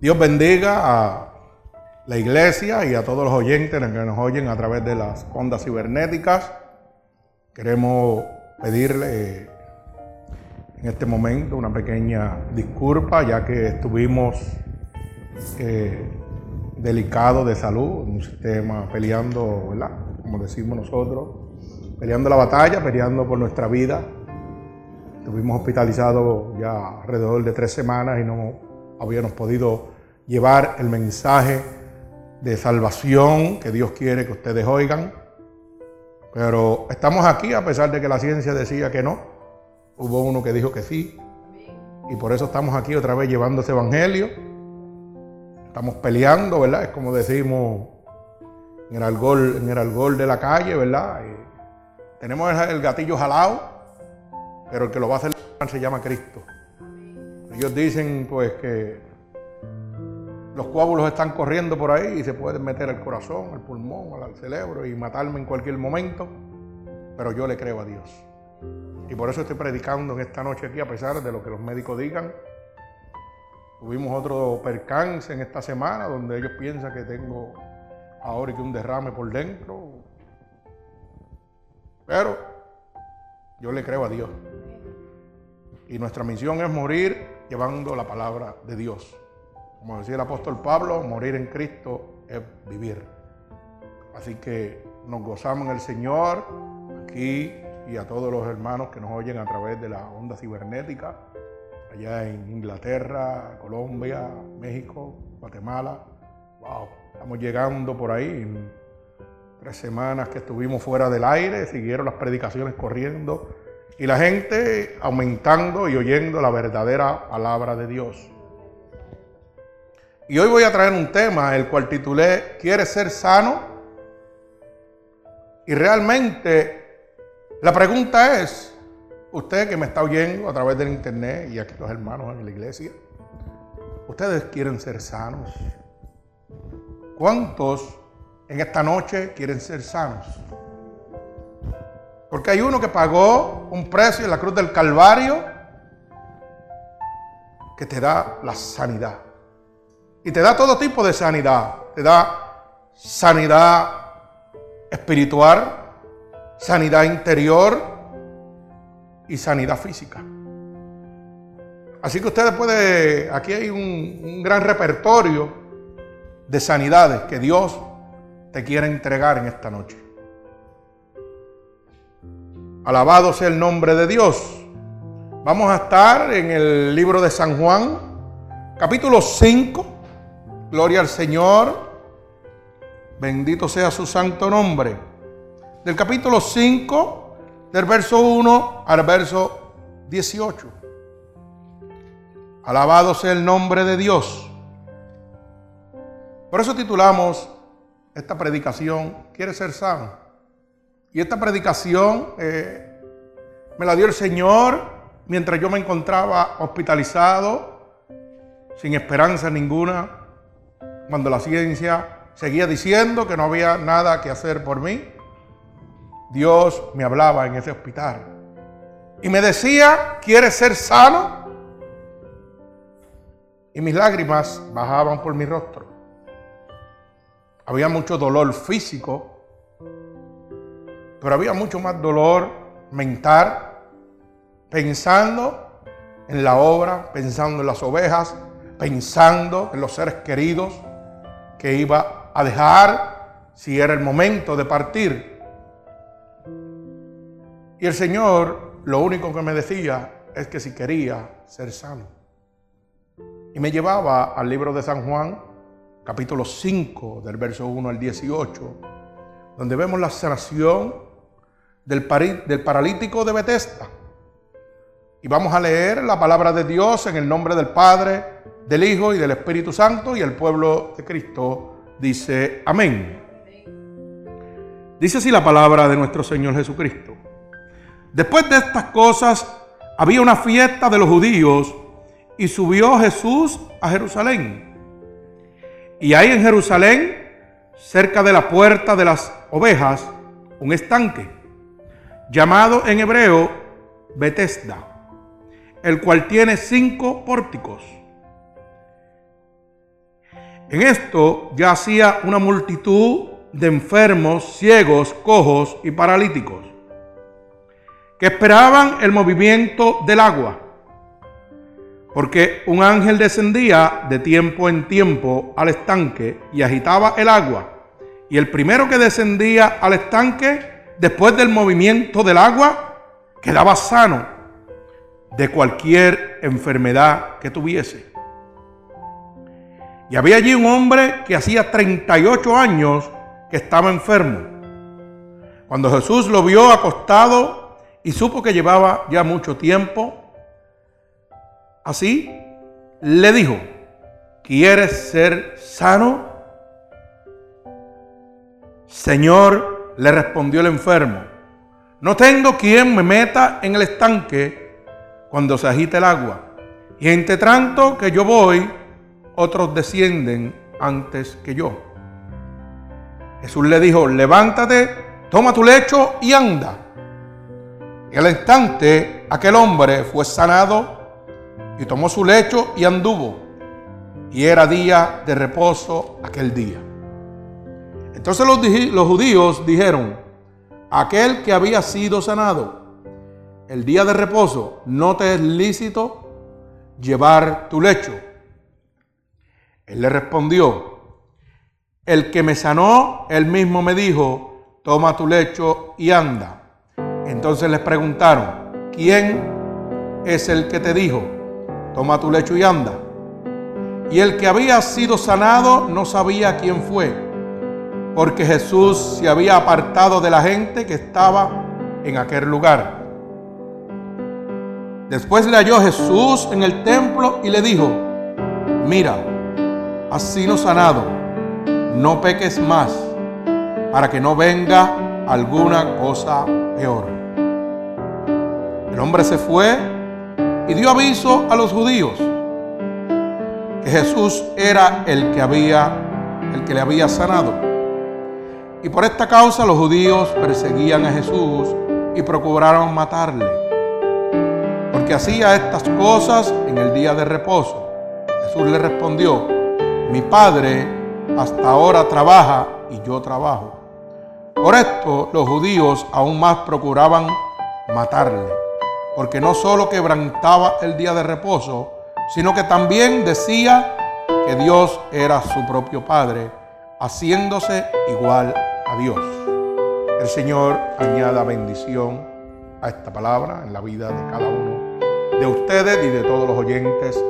Dios bendiga a la iglesia y a todos los oyentes que nos oyen a través de las ondas cibernéticas. Queremos pedirle en este momento una pequeña disculpa, ya que estuvimos eh, delicados de salud, en un sistema peleando, ¿verdad? Como decimos nosotros, peleando la batalla, peleando por nuestra vida. Estuvimos hospitalizados ya alrededor de tres semanas y no habíamos podido llevar el mensaje de salvación que Dios quiere que ustedes oigan. Pero estamos aquí a pesar de que la ciencia decía que no. Hubo uno que dijo que sí. Y por eso estamos aquí otra vez llevando ese evangelio. Estamos peleando, ¿verdad? Es como decimos en el algol, en el de la calle, ¿verdad? tenemos el gatillo jalado, pero el que lo va a hacer se llama Cristo. Ellos dicen pues que los coágulos están corriendo por ahí y se pueden meter al corazón, al pulmón, al cerebro y matarme en cualquier momento, pero yo le creo a Dios. Y por eso estoy predicando en esta noche aquí, a pesar de lo que los médicos digan. Tuvimos otro percance en esta semana donde ellos piensan que tengo ahora que un derrame por dentro. Pero yo le creo a Dios. Y nuestra misión es morir llevando la palabra de Dios. Como decía el apóstol Pablo, morir en Cristo es vivir. Así que nos gozamos en el Señor aquí y a todos los hermanos que nos oyen a través de la onda cibernética, allá en Inglaterra, Colombia, México, Guatemala. Wow, estamos llegando por ahí. Tres semanas que estuvimos fuera del aire, siguieron las predicaciones corriendo y la gente aumentando y oyendo la verdadera palabra de Dios. Y hoy voy a traer un tema, el cual titulé ¿Quieres ser sano? Y realmente la pregunta es, usted que me está oyendo a través del internet y aquí los hermanos en la iglesia, ¿ustedes quieren ser sanos? ¿Cuántos en esta noche quieren ser sanos? Porque hay uno que pagó un precio en la cruz del Calvario que te da la sanidad. Y te da todo tipo de sanidad. Te da sanidad espiritual, sanidad interior y sanidad física. Así que ustedes pueden, aquí hay un, gran repertorio de sanidades que Dios te quiere entregar en esta noche. Alabado sea el nombre de Dios. Vamos a estar en el libro de San Juan, capítulo 5. Gloria al Señor. Bendito sea su santo nombre del capítulo 5, del verso 1 al verso 18. Alabado sea el nombre de Dios. Por eso titulamos esta predicación, ¿Quieres ser sano? Y esta predicación eh, me la dio el Señor mientras yo me encontraba hospitalizado, sin esperanza ninguna, cuando la ciencia seguía diciendo que no había nada que hacer por mí. Dios me hablaba en ese hospital y me decía, ¿quieres ser sano? Y mis lágrimas bajaban por mi rostro. Había mucho dolor físico, pero había mucho más dolor mental, pensando en la obra, pensando en las ovejas, pensando en los seres queridos que iba a dejar si era el momento de partir. Y el Señor lo único que me decía es que si quería ser sano. Y me llevaba al libro de San Juan, capítulo 5, del verso 1 al 18, donde vemos la sanación del, paralítico de Bethesda. Y vamos a leer la palabra de Dios en el nombre del Padre, del Hijo y del Espíritu Santo. Y el pueblo de Cristo dice amén. Dice así la palabra de nuestro Señor Jesucristo. Después de estas cosas, había una fiesta de los judíos y subió Jesús a Jerusalén. Y hay en Jerusalén, cerca de la puerta de las ovejas, un estanque, llamado en hebreo Betesda, el cual tiene cinco pórticos. En esto ya hacía una multitud de enfermos, ciegos, cojos y paralíticos, que esperaban el movimiento del agua, porque un ángel descendía de tiempo en tiempo al estanque y agitaba el agua, y el primero que descendía al estanque, después del movimiento del agua, quedaba sano de cualquier enfermedad que tuviese. Y había allí un hombre que hacía 38 años que estaba enfermo. Cuando Jesús lo vio acostado y supo que llevaba ya mucho tiempo, así le dijo, ¿quieres ser sano? Señor, le respondió el enfermo, no tengo quien me meta en el estanque cuando se agita el agua. Y entre tanto que yo voy, otros descienden antes que yo. Jesús le dijo, levántate, toma tu lecho y anda. En el instante aquel hombre fue sanado y tomó su lecho y anduvo. Y era día de reposo aquel día. Entonces los, judíos dijeron, aquel que había sido sanado, el día de reposo, no te es lícito llevar tu lecho. Él le respondió, el que me sanó, él mismo me dijo, toma tu lecho y anda. Entonces les preguntaron, ¿quién es el que te dijo, toma tu lecho y anda? Y el que había sido sanado no sabía quién fue, porque Jesús se había apartado de la gente que estaba en aquel lugar. Después le halló Jesús en el templo y le dijo, mira, has sido sanado no peques más para que no venga alguna cosa peor. El hombre se fue y dio aviso a los judíos que Jesús era el que había el que le había sanado. Y por esta causa los judíos perseguían a Jesús y procuraron matarle. Porque hacía estas cosas en el día de reposo. Jesús le respondió, mi Padre hasta ahora trabaja y yo trabajo. Por esto los judíos aún más procuraban matarle, porque no solo quebrantaba el día de reposo, sino que también decía que Dios era su propio Padre, haciéndose igual a Dios. El Señor añada bendición a esta palabra en la vida de cada uno de ustedes y de todos los oyentes.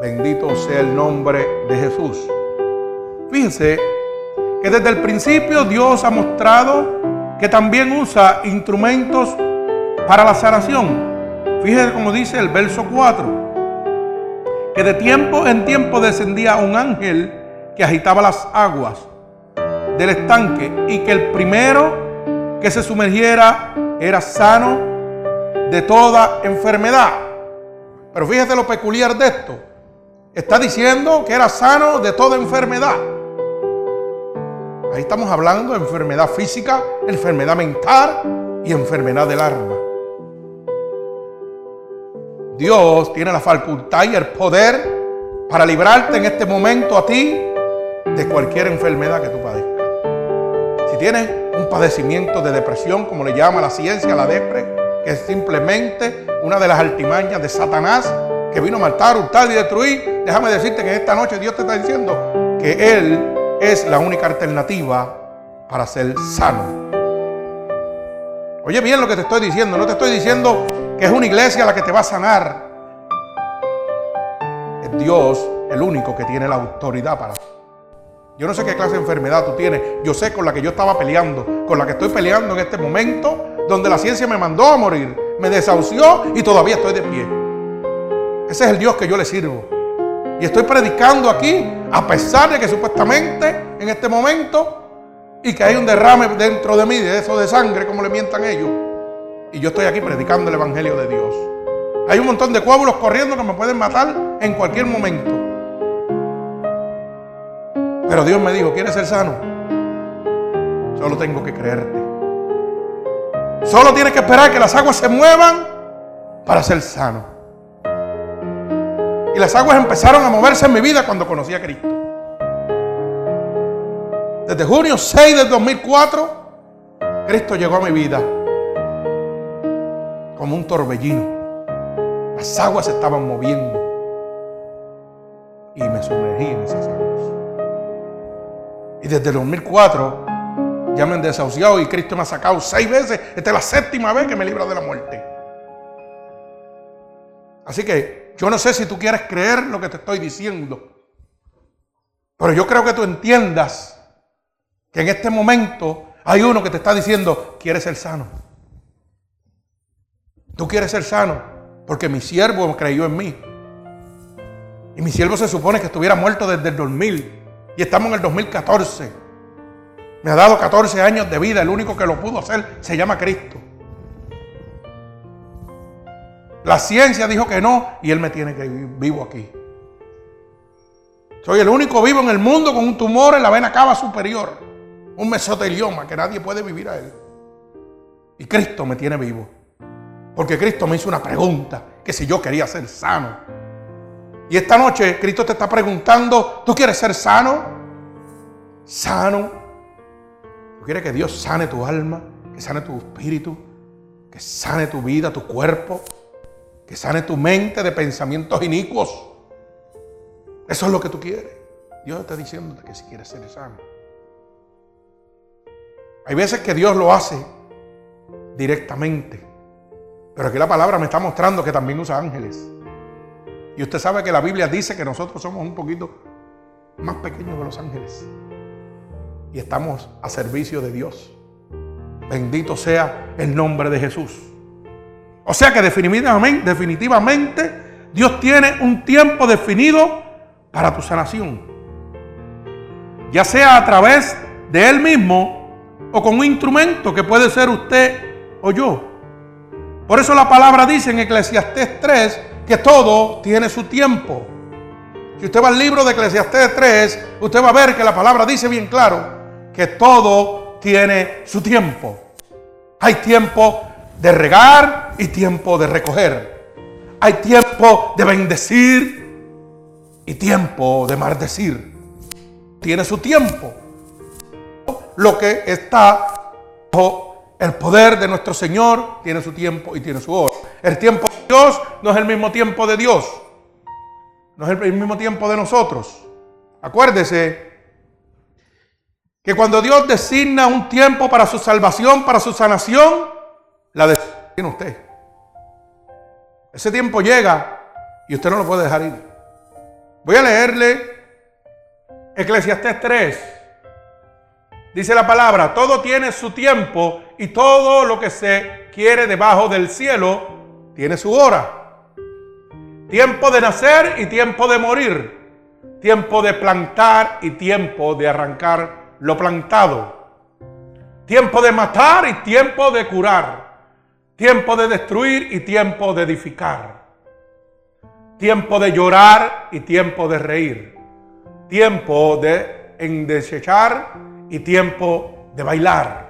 Bendito sea el nombre de Jesús. Fíjense que desde el principio Dios ha mostrado que también usa instrumentos para la sanación. Fíjense como dice el verso 4, que de tiempo en tiempo descendía un ángel que agitaba las aguas del estanque y que el primero que se sumergiera era sano de toda enfermedad. Pero fíjese lo peculiar de esto. Está diciendo que era sano de toda enfermedad. Ahí estamos hablando de enfermedad física, enfermedad mental y enfermedad del alma. Dios tiene la facultad y el poder para librarte en este momento a ti de cualquier enfermedad que tú padezcas. Tienes un padecimiento de depresión, como le llama la ciencia, la depre, que es simplemente una de las altimañas de Satanás que vino a matar, hurtar y destruir, déjame decirte que esta noche Dios te está diciendo que Él es la única alternativa para ser sano. Oye bien lo que te estoy diciendo, no te estoy diciendo que es una iglesia la que te va a sanar. Es Dios el único que tiene la autoridad para. Yo no sé qué clase de enfermedad tú tienes. Yo sé con la que yo estaba peleando, con la que estoy peleando en este momento, donde la ciencia me mandó a morir, me desahució y todavía estoy de pie. Ese es el Dios que yo le sirvo. Y estoy predicando aquí, a pesar de que supuestamente en este momento, y que hay un derrame dentro de mí de eso de sangre, como le mientan ellos. Y yo estoy aquí predicando el Evangelio de Dios. Hay un montón de coágulos corriendo que me pueden matar en cualquier momento. Pero Dios me dijo, ¿quieres ser sano? Solo tengo que creerte. Solo tienes que esperar que las aguas se muevan para ser sano. Y las aguas empezaron a moverse en mi vida cuando conocí a Cristo. Desde junio 6 del 2004, Cristo llegó a mi vida como un torbellino. Las aguas se estaban moviendo y me sumergí desde el 2004 ya me han desahuciado y Cristo me ha sacado seis veces. Esta es la séptima vez que me libra de la muerte. Así que yo no sé si tú quieres creer lo que te estoy diciendo. Pero yo creo que tú entiendas que en este momento hay uno que te está diciendo, quieres ser sano. Tú quieres ser sano porque mi siervo creyó en mí. Y mi siervo se supone que estuviera muerto desde el 2000 y estamos en el 2014. Me ha dado 14 años de vida, el único que lo pudo hacer se llama Cristo. La ciencia dijo que no y él me tiene que vivir vivo aquí. Soy el único vivo en el mundo con un tumor en la vena cava superior, un mesotelioma que nadie puede vivir a él. Y Cristo me tiene vivo. Porque Cristo me hizo una pregunta, que si yo quería ser sano. Y esta noche Cristo te está preguntando, ¿tú quieres ser sano? Sano. ¿Tú quieres que Dios sane tu alma, que sane tu espíritu, que sane tu vida, tu cuerpo, que sane tu mente de pensamientos inicuos? Eso es lo que tú quieres. Dios está diciendo que si quieres ser sano. Hay veces que Dios lo hace directamente. Pero aquí la palabra me está mostrando que también usa ángeles. Y usted sabe que la Biblia dice que nosotros somos un poquito más pequeños que los ángeles. Y estamos a servicio de Dios. Bendito sea el nombre de Jesús. O sea que definitivamente, definitivamente Dios tiene un tiempo definido para tu sanación. Ya sea a través de Él mismo o con un instrumento que puede ser usted o yo. Por eso la palabra dice en Eclesiastés 3 que todo tiene su tiempo. Si usted va al libro de Eclesiastés 3, usted va a ver que la palabra dice bien claro que todo tiene su tiempo. Hay tiempo de regar y tiempo de recoger. Hay tiempo de bendecir y tiempo de maldecir. Tiene su tiempo. Lo que está el poder de nuestro Señor tiene su tiempo y tiene su hora. El tiempo de Dios no es el mismo tiempo de Dios. No es el mismo tiempo de nosotros. Acuérdese que cuando Dios designa un tiempo para su salvación, para su sanación, la tiene usted. Ese tiempo llega y usted no lo puede dejar ir. Voy a leerle Eclesiastés 3, Dice la palabra, todo tiene su tiempo y todo lo que se quiere debajo del cielo tiene su hora. Tiempo de nacer y tiempo de morir. Tiempo de plantar y tiempo de arrancar lo plantado. Tiempo de matar y tiempo de curar. Tiempo de destruir y tiempo de edificar. Tiempo de llorar y tiempo de reír. Tiempo de desechar y tiempo de bailar.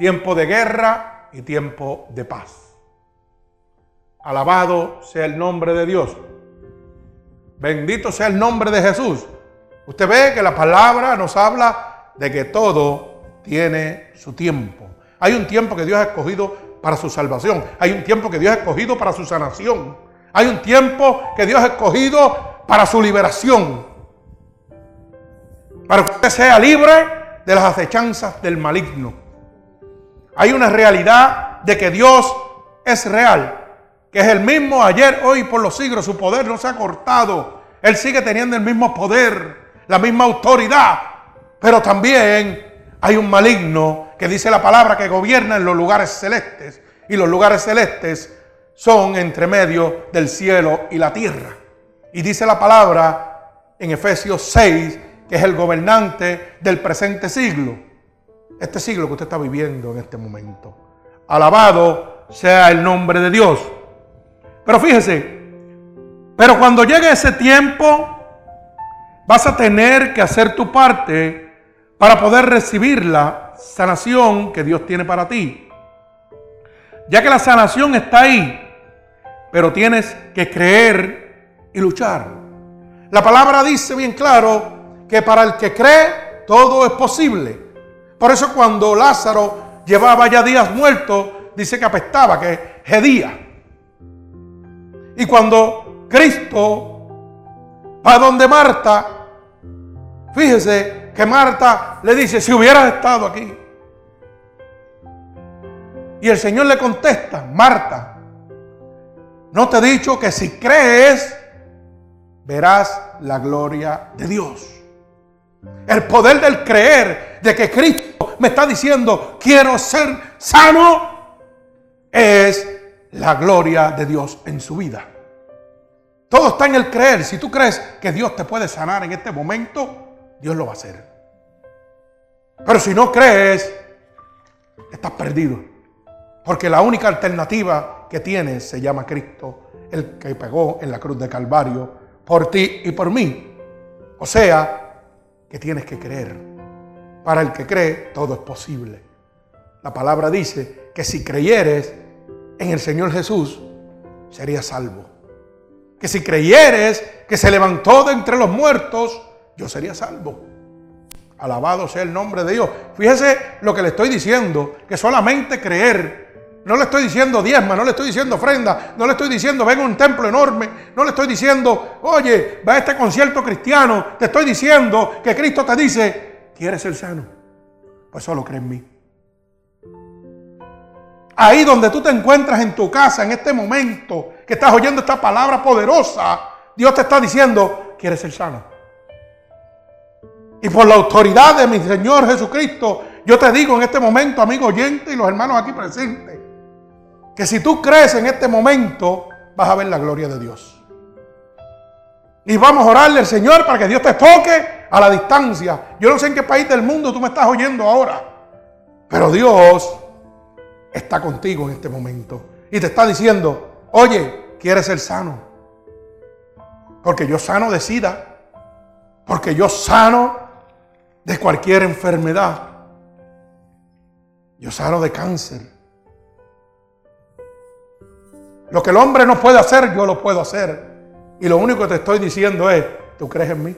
tiempo de guerra y tiempo de paz. Alabado sea el nombre de Dios. Bendito sea el nombre de Jesús. Usted ve que la palabra nos habla de que todo tiene su tiempo. Hay un tiempo que Dios ha escogido para su salvación. Hay un tiempo que Dios ha escogido para su sanación. Hay un tiempo que Dios ha escogido para su liberación para que usted sea libre de las acechanzas del maligno. Hay una realidad de que Dios es real, que es el mismo ayer, hoy, por los siglos. Su poder no se ha cortado. Él sigue teniendo el mismo poder, la misma autoridad. Pero también hay un maligno que dice la palabra que gobierna en los lugares celestes. Y los lugares celestes son entre medio del cielo y la tierra. Y dice la palabra en Efesios 6 que es el gobernante del presente siglo. Este siglo que usted está viviendo en este momento. Alabado sea el nombre de Dios. Pero fíjese, pero cuando llegue ese tiempo, vas a tener que hacer tu parte para poder recibir la sanación que Dios tiene para ti. Ya que la sanación está ahí, pero tienes que creer y luchar. La palabra dice bien claro que para el que cree todo es posible. Por eso cuando Lázaro llevaba ya días muerto, dice que apestaba, que gedía. Y cuando Cristo va donde Marta, Fíjese que Marta le dice, si hubieras estado aquí. Y el Señor le contesta, Marta, no te he dicho que si crees, verás la gloria de Dios. El poder del creer, de que Cristo me está diciendo, quiero ser sano, es la gloria de Dios en su vida. Todo está en el creer. Si tú crees que Dios te puede sanar en este momento, Dios lo va a hacer. Pero si no crees, estás perdido. Porque la única alternativa que tienes se llama Cristo, el que pegó en la cruz de Calvario por ti y por mí. O sea, que tienes que creer. Para el que cree, todo es posible. La palabra dice que si creyeres en el Señor Jesús, serías salvo. Que si creyeres que se levantó de entre los muertos, yo sería salvo. Alabado sea el nombre de Dios. Fíjese lo que le estoy diciendo, que solamente creer. No le estoy diciendo diezma, no le estoy diciendo ofrenda, no le estoy diciendo venga un templo enorme, no le estoy diciendo, oye, va a este concierto cristiano. Te estoy diciendo que Cristo te dice, ¿quieres ser sano? Pues solo cree en mí. Ahí donde tú te encuentras en tu casa, en este momento, que estás oyendo esta palabra poderosa, Dios te está diciendo, ¿quieres ser sano? Y por la autoridad de mi Señor Jesucristo, yo te digo en este momento, amigo oyente y los hermanos aquí presentes, que si tú crees en este momento, vas a ver la gloria de Dios. Y vamos a orarle al Señor para que Dios te toque a la distancia. Yo no sé en qué país del mundo tú me estás oyendo ahora, pero Dios está contigo en este momento y te está diciendo, oye, ¿quieres ser sano? Porque yo sano de sida, porque yo sano de cualquier enfermedad. Yo sano de cáncer. Lo que el hombre no puede hacer, yo lo puedo hacer. Y lo único que te estoy diciendo es, ¿tú crees en mí?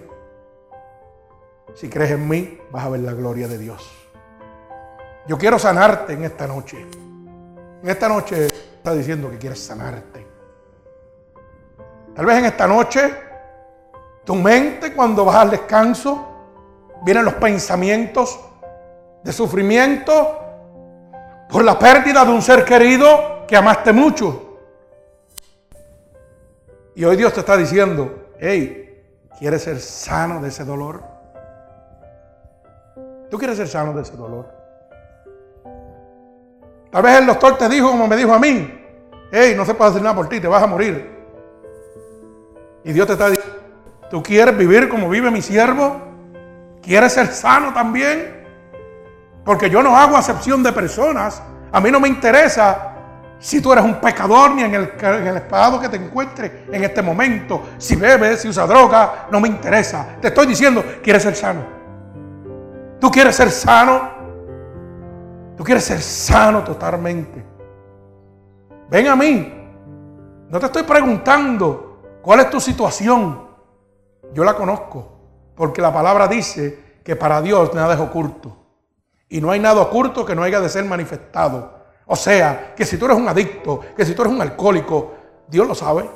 Si crees en mí, vas a ver la gloria de Dios. Yo quiero sanarte en esta noche. En esta noche está diciendo que quieres sanarte. Tal vez en esta noche, tu mente cuando vas al descanso, vienen los pensamientos de sufrimiento por la pérdida de un ser querido que amaste mucho. Y hoy Dios te está diciendo, hey, ¿quieres ser sano de ese dolor? ¿Tú quieres ser sano de ese dolor? Tal vez el doctor te dijo como me dijo a mí, hey, no se puede hacer nada por ti, te vas a morir. Y Dios te está diciendo, ¿tú quieres vivir como vive mi siervo? ¿Quieres ser sano también? Porque yo no hago acepción de personas. A mí no me interesa si tú eres un pecador ni en el, en que te encuentres en este momento. Si bebes, si usas droga, no me interesa. Te estoy diciendo, ¿quieres ser sano? ¿Tú quieres ser sano? ¿Tú quieres ser sano totalmente? Ven a mí. No te estoy preguntando cuál es tu situación. Yo la conozco. Porque la palabra dice que para Dios nada es oculto. Y no hay nada oculto que no haya de ser manifestado. O sea, que si tú eres un adicto, que si tú eres un alcohólico, Dios lo sabe.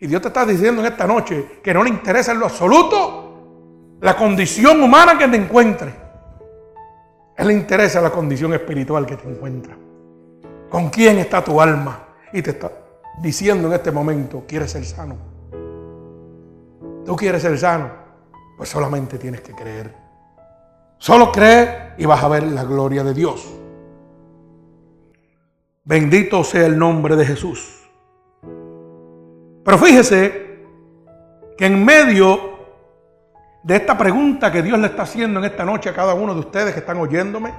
Y Dios te está diciendo en esta noche que no le interesa en lo absoluto la condición humana que te encuentre. Él le interesa la condición espiritual que te encuentra. ¿Con quién está tu alma? Y te está diciendo en este momento, ¿quieres ser sano? ¿Tú quieres ser sano? Pues solamente tienes que creer. Solo cree y vas a ver la gloria de Dios. Bendito sea el nombre de Jesús. Pero fíjese que en medio de esta pregunta que Dios le está haciendo en esta noche a cada uno de ustedes que están oyéndome?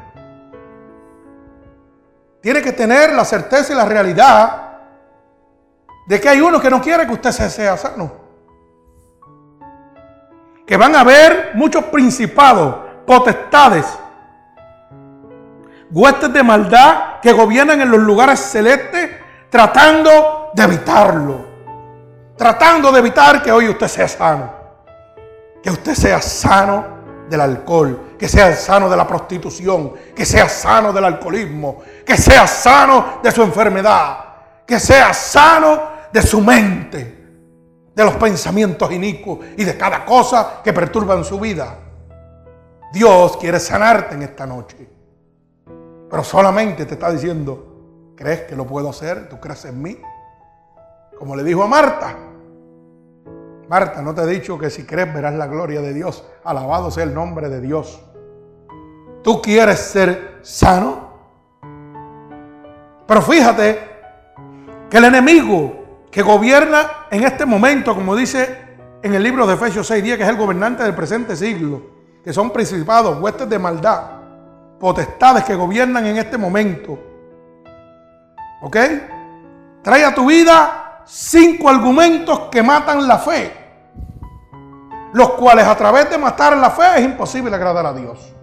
Tiene que tener la certeza y la realidad de que hay uno que no quiere que usted sea sano. Que van a haber muchos principados, potestades, huestes de maldad que gobiernan en los lugares celestes tratando de evitarlo. Tratando de evitar que hoy usted sea sano. Que usted sea sano del alcohol, que sea sano de la prostitución, que sea sano del alcoholismo, que sea sano de su enfermedad, que sea sano de su mente, de los pensamientos inicuos y de cada cosa que perturban su vida. Dios quiere sanarte en esta noche. Pero solamente te está diciendo, ¿crees que lo puedo hacer? ¿Tú crees en mí? Como le dijo a Marta. Marta, no te he dicho que si crees verás la gloria de Dios. Alabado sea el nombre de Dios. ¿Tú quieres ser sano? Pero fíjate que el enemigo que gobierna en este momento, como dice en el libro de Efesios 6.10, que es el gobernante del presente siglo, que son principados, huestes de maldad, potestades que gobiernan en este momento. ¿Ok? Trae a tu vida cinco argumentos que matan la fe, los cuales a través de matar la fe es imposible agradar a Dios.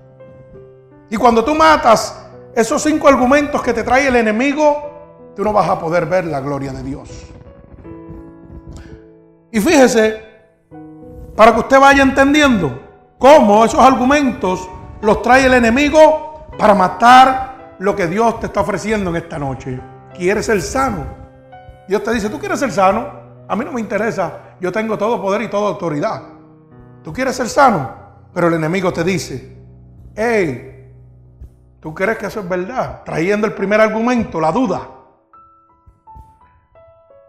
Y cuando tú matas esos cinco argumentos que te trae el enemigo, tú no vas a poder ver la gloria de Dios. Y fíjese, para que usted vaya entendiendo cómo esos argumentos los trae el enemigo para matar lo que Dios te está ofreciendo en esta noche. ¿Quieres ser sano? Dios te dice, ¿tú quieres ser sano? A mí no me interesa, yo tengo todo poder y toda autoridad. ¿Tú quieres ser sano? Pero el enemigo te dice, hey, ¿tú crees que eso es verdad? Trayendo el primer argumento, la duda.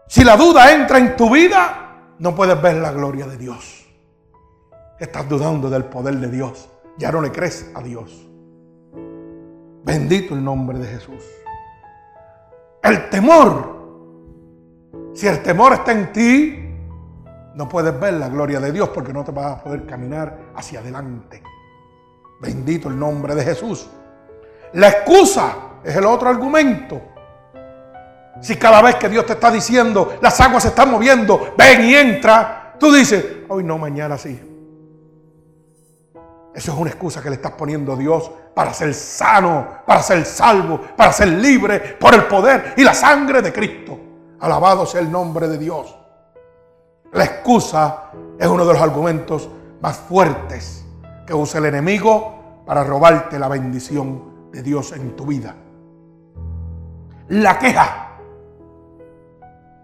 Si la duda entra en tu vida, no puedes ver la gloria de Dios. Estás dudando del poder de Dios. Ya no le crees a Dios. Bendito el nombre de Jesús. El temor. Si el temor está en ti, no puedes ver la gloria de Dios porque no te vas a poder caminar hacia adelante. Bendito el nombre de Jesús. La excusa es el otro argumento. Si cada vez que Dios te está diciendo, las aguas se están moviendo, ven y entra, tú dices, hoy no, mañana sí. Eso es una excusa que le estás poniendo a Dios para ser sano, para ser salvo, para ser libre por el poder y la sangre de Cristo. Alabado sea el nombre de Dios. La excusa es uno de los argumentos más fuertes que usa el enemigo para robarte la bendición de Dios en tu vida. La queja.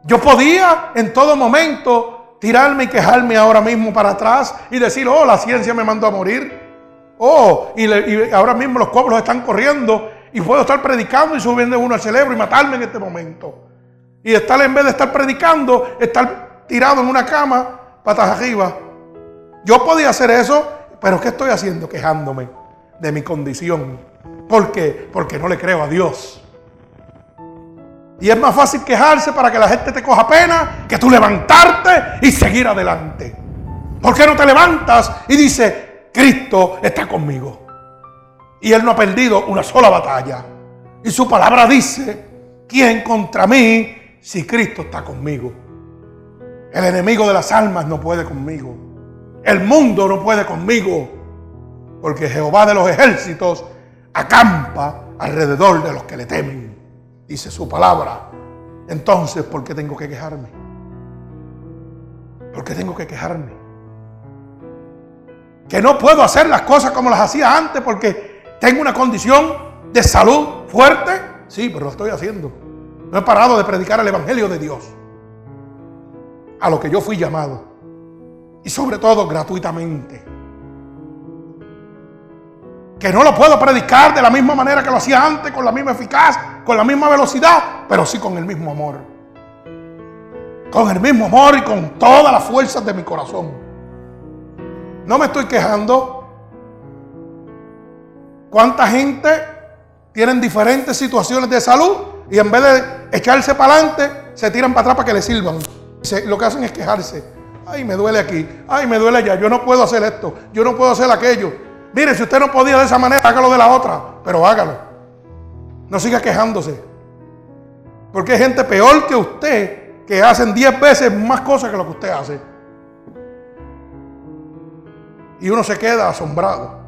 Yo podía en todo momento tirarme y quejarme ahora mismo para atrás y decir, oh, la ciencia me mandó a morir. Oh, y, ahora mismo los cobros están corriendo y puedo estar predicando y subiendo uno al cerebro y matarme en este momento. Y estar en vez de estar predicando, estar tirado en una cama, patas arriba. Yo podía hacer eso, pero ¿qué estoy haciendo? Quejándome de mi condición. ¿Por qué? Porque no le creo a Dios. Y es más fácil quejarse para que la gente te coja pena que tú levantarte y seguir adelante. ¿Por qué no te levantas y dices, Cristo está conmigo. Y Él no ha perdido una sola batalla. Y su palabra dice, ¿quién contra mí si Cristo está conmigo? El enemigo de las almas no puede conmigo. El mundo no puede conmigo. Porque Jehová de los ejércitos acampa alrededor de los que le temen. Dice su palabra. Entonces, ¿por qué tengo que quejarme? ¿Por qué tengo que quejarme? que no puedo hacer las cosas como las hacía antes porque tengo una condición de salud fuerte. Sí, pero lo estoy haciendo. No he parado de predicar el Evangelio de Dios. A lo que yo fui llamado. Y sobre todo gratuitamente. Que no lo puedo predicar de la misma manera que lo hacía antes, con la misma eficacia, con la misma velocidad, pero sí con el mismo amor. Con el mismo amor y con todas las fuerzas de mi corazón. No me estoy quejando. ¿Cuánta gente tienen diferentes situaciones de salud y en vez de echarse para adelante, se tiran para atrás para que le sirvan? Lo que hacen es quejarse. Ay, me duele aquí. Ay, me duele allá. Yo no puedo hacer esto. Yo no puedo hacer aquello. Mire, si usted no podía de esa manera, hágalo de la otra. Pero hágalo. No siga quejándose. Porque hay gente peor que usted que hacen 10 veces más cosas que lo que usted hace. Y uno se queda asombrado.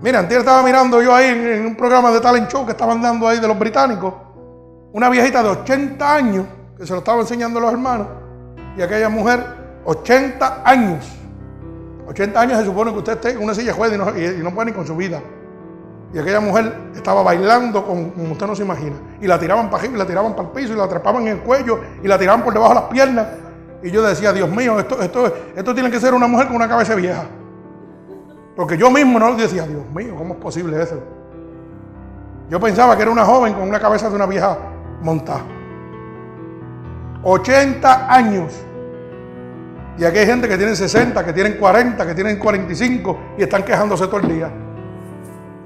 Mira, antes estaba mirando yo ahí en, un programa de talent show que estaban dando ahí de los británicos. Una viejita de 80 años que se lo estaba enseñando a los hermanos. Y aquella mujer, 80 años. 80 años se supone que usted esté en una silla juega y no, y no puede ni con su vida. Y aquella mujer estaba bailando como usted no se imagina. Y la tiraban para arriba, y la tiraban para el piso, y la atrapaban en el cuello, y la tiraban por debajo de las piernas. Y yo decía, Dios mío, esto, esto, esto tiene que ser una mujer con una cabeza vieja. Porque yo mismo no decía, Dios mío, ¿cómo es posible eso? Yo pensaba que era una joven con una cabeza de una vieja montada. 80 años. Y aquí hay gente que tiene 60, que tienen 40, que tienen 45 y están quejándose todo el día.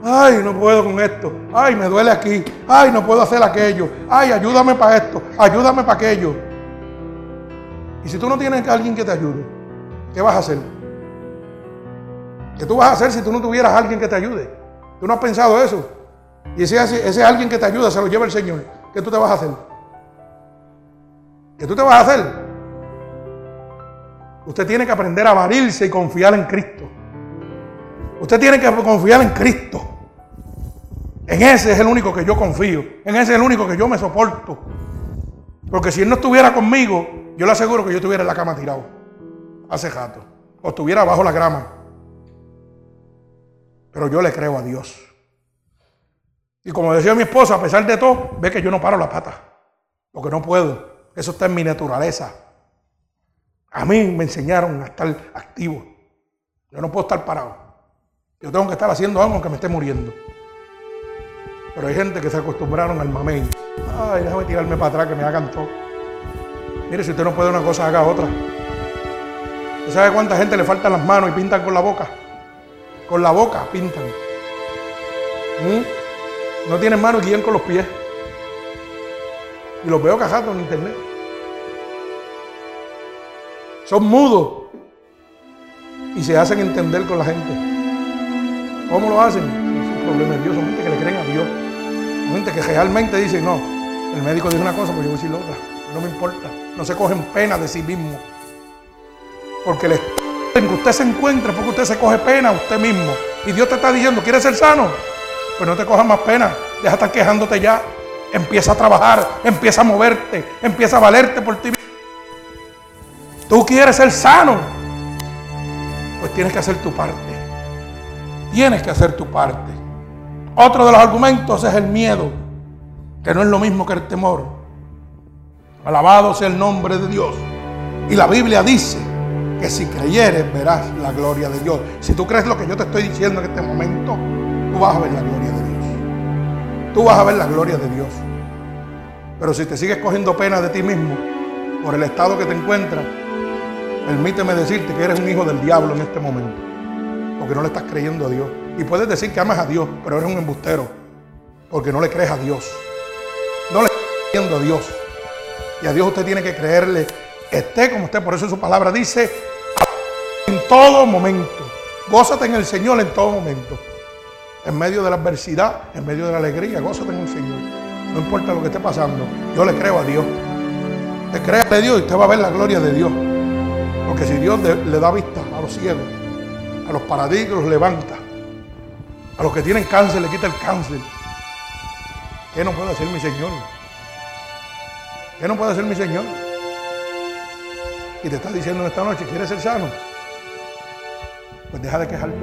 Ay, no puedo con esto. Ay, me duele aquí. Ay, no puedo hacer aquello. Ay, ayúdame para esto. Ayúdame para aquello. Y si tú no tienes a alguien que te ayude, ¿qué vas a hacer? ¿Qué tú vas a hacer si tú no tuvieras a alguien que te ayude? ¿Tú no has pensado eso? Y ese, ese alguien que te ayuda se lo lleva el Señor. ¿Qué tú te vas a hacer? ¿Qué tú te vas a hacer? Usted tiene que aprender a varirse y confiar en Cristo. Usted tiene que confiar en Cristo. En ese es el único que yo confío. En ese es el único que yo me soporto. Porque si Él no estuviera conmigo, yo le aseguro que yo estuviera en la cama tirado. Hace rato. O estuviera bajo la grama. Pero yo le creo a Dios. Y como decía mi esposa, a pesar de todo, ve que yo no paro la pata. Porque no puedo. Eso está en mi naturaleza. A mí me enseñaron a estar activo. Yo no puedo estar parado. Yo tengo que estar haciendo algo aunque me esté muriendo. Pero hay gente que se acostumbraron al mamey. Ay, déjame tirarme para atrás que me hagan todo. Mire, si usted no puede una cosa, haga otra. ¿Usted sabe cuánta gente le faltan las manos y pintan con la boca? Con la boca pintan. ¿Mm? No tienen manos y guían con los pies. Y los veo cajados en internet. Son mudos y se hacen entender con la gente. ¿Cómo lo hacen? Es un problema de Dios. Son gente que le creen a Dios. Gente que realmente dice, no, el médico dice una cosa, pues yo voy a decir la otra. No me importa. No se cogen pena de sí mismo. Porque el en que usted se encuentra, porque usted se coge pena a usted mismo. Y Dios te está diciendo, ¿quieres ser sano? Pues no te cojas más pena. Deja de estar quejándote ya. Empieza a trabajar, empieza a moverte, empieza a valerte por ti mismo. Tú quieres ser sano. Pues tienes que hacer tu parte. Tienes que hacer tu parte. Otro de los argumentos es el miedo, que no es lo mismo que el temor. Alabado sea el nombre de Dios. Y la Biblia dice que si creyeres verás la gloria de Dios. Si tú crees lo que yo te estoy diciendo en este momento, tú vas a ver la gloria de Dios. Tú vas a ver la gloria de Dios. Pero si te sigues cogiendo pena de ti mismo por el estado que te encuentras, permíteme decirte que eres un hijo del diablo en este momento. Porque no le estás creyendo a Dios. Y puedes decir que amas a Dios, pero eres un embustero. Porque no le crees a Dios. No le estás creyendo a Dios. Y a Dios usted tiene que creerle. Esté como usted. Por eso su palabra dice, en todo momento. Gózate en el Señor en todo momento. En medio de la adversidad, en medio de la alegría, gózate en el Señor. No importa lo que esté pasando. Yo le creo a Dios. Te crea a Dios y usted va a ver la gloria de Dios. Porque si Dios le da vista a los ciegos, a los paradigmas los levanta. A los que tienen cáncer le quita el cáncer. ¿Qué no puede hacer mi Señor? ¿Qué no puede hacer mi Señor? Y te está diciendo en esta noche, ¿quieres ser sano? Pues deja de quejarte.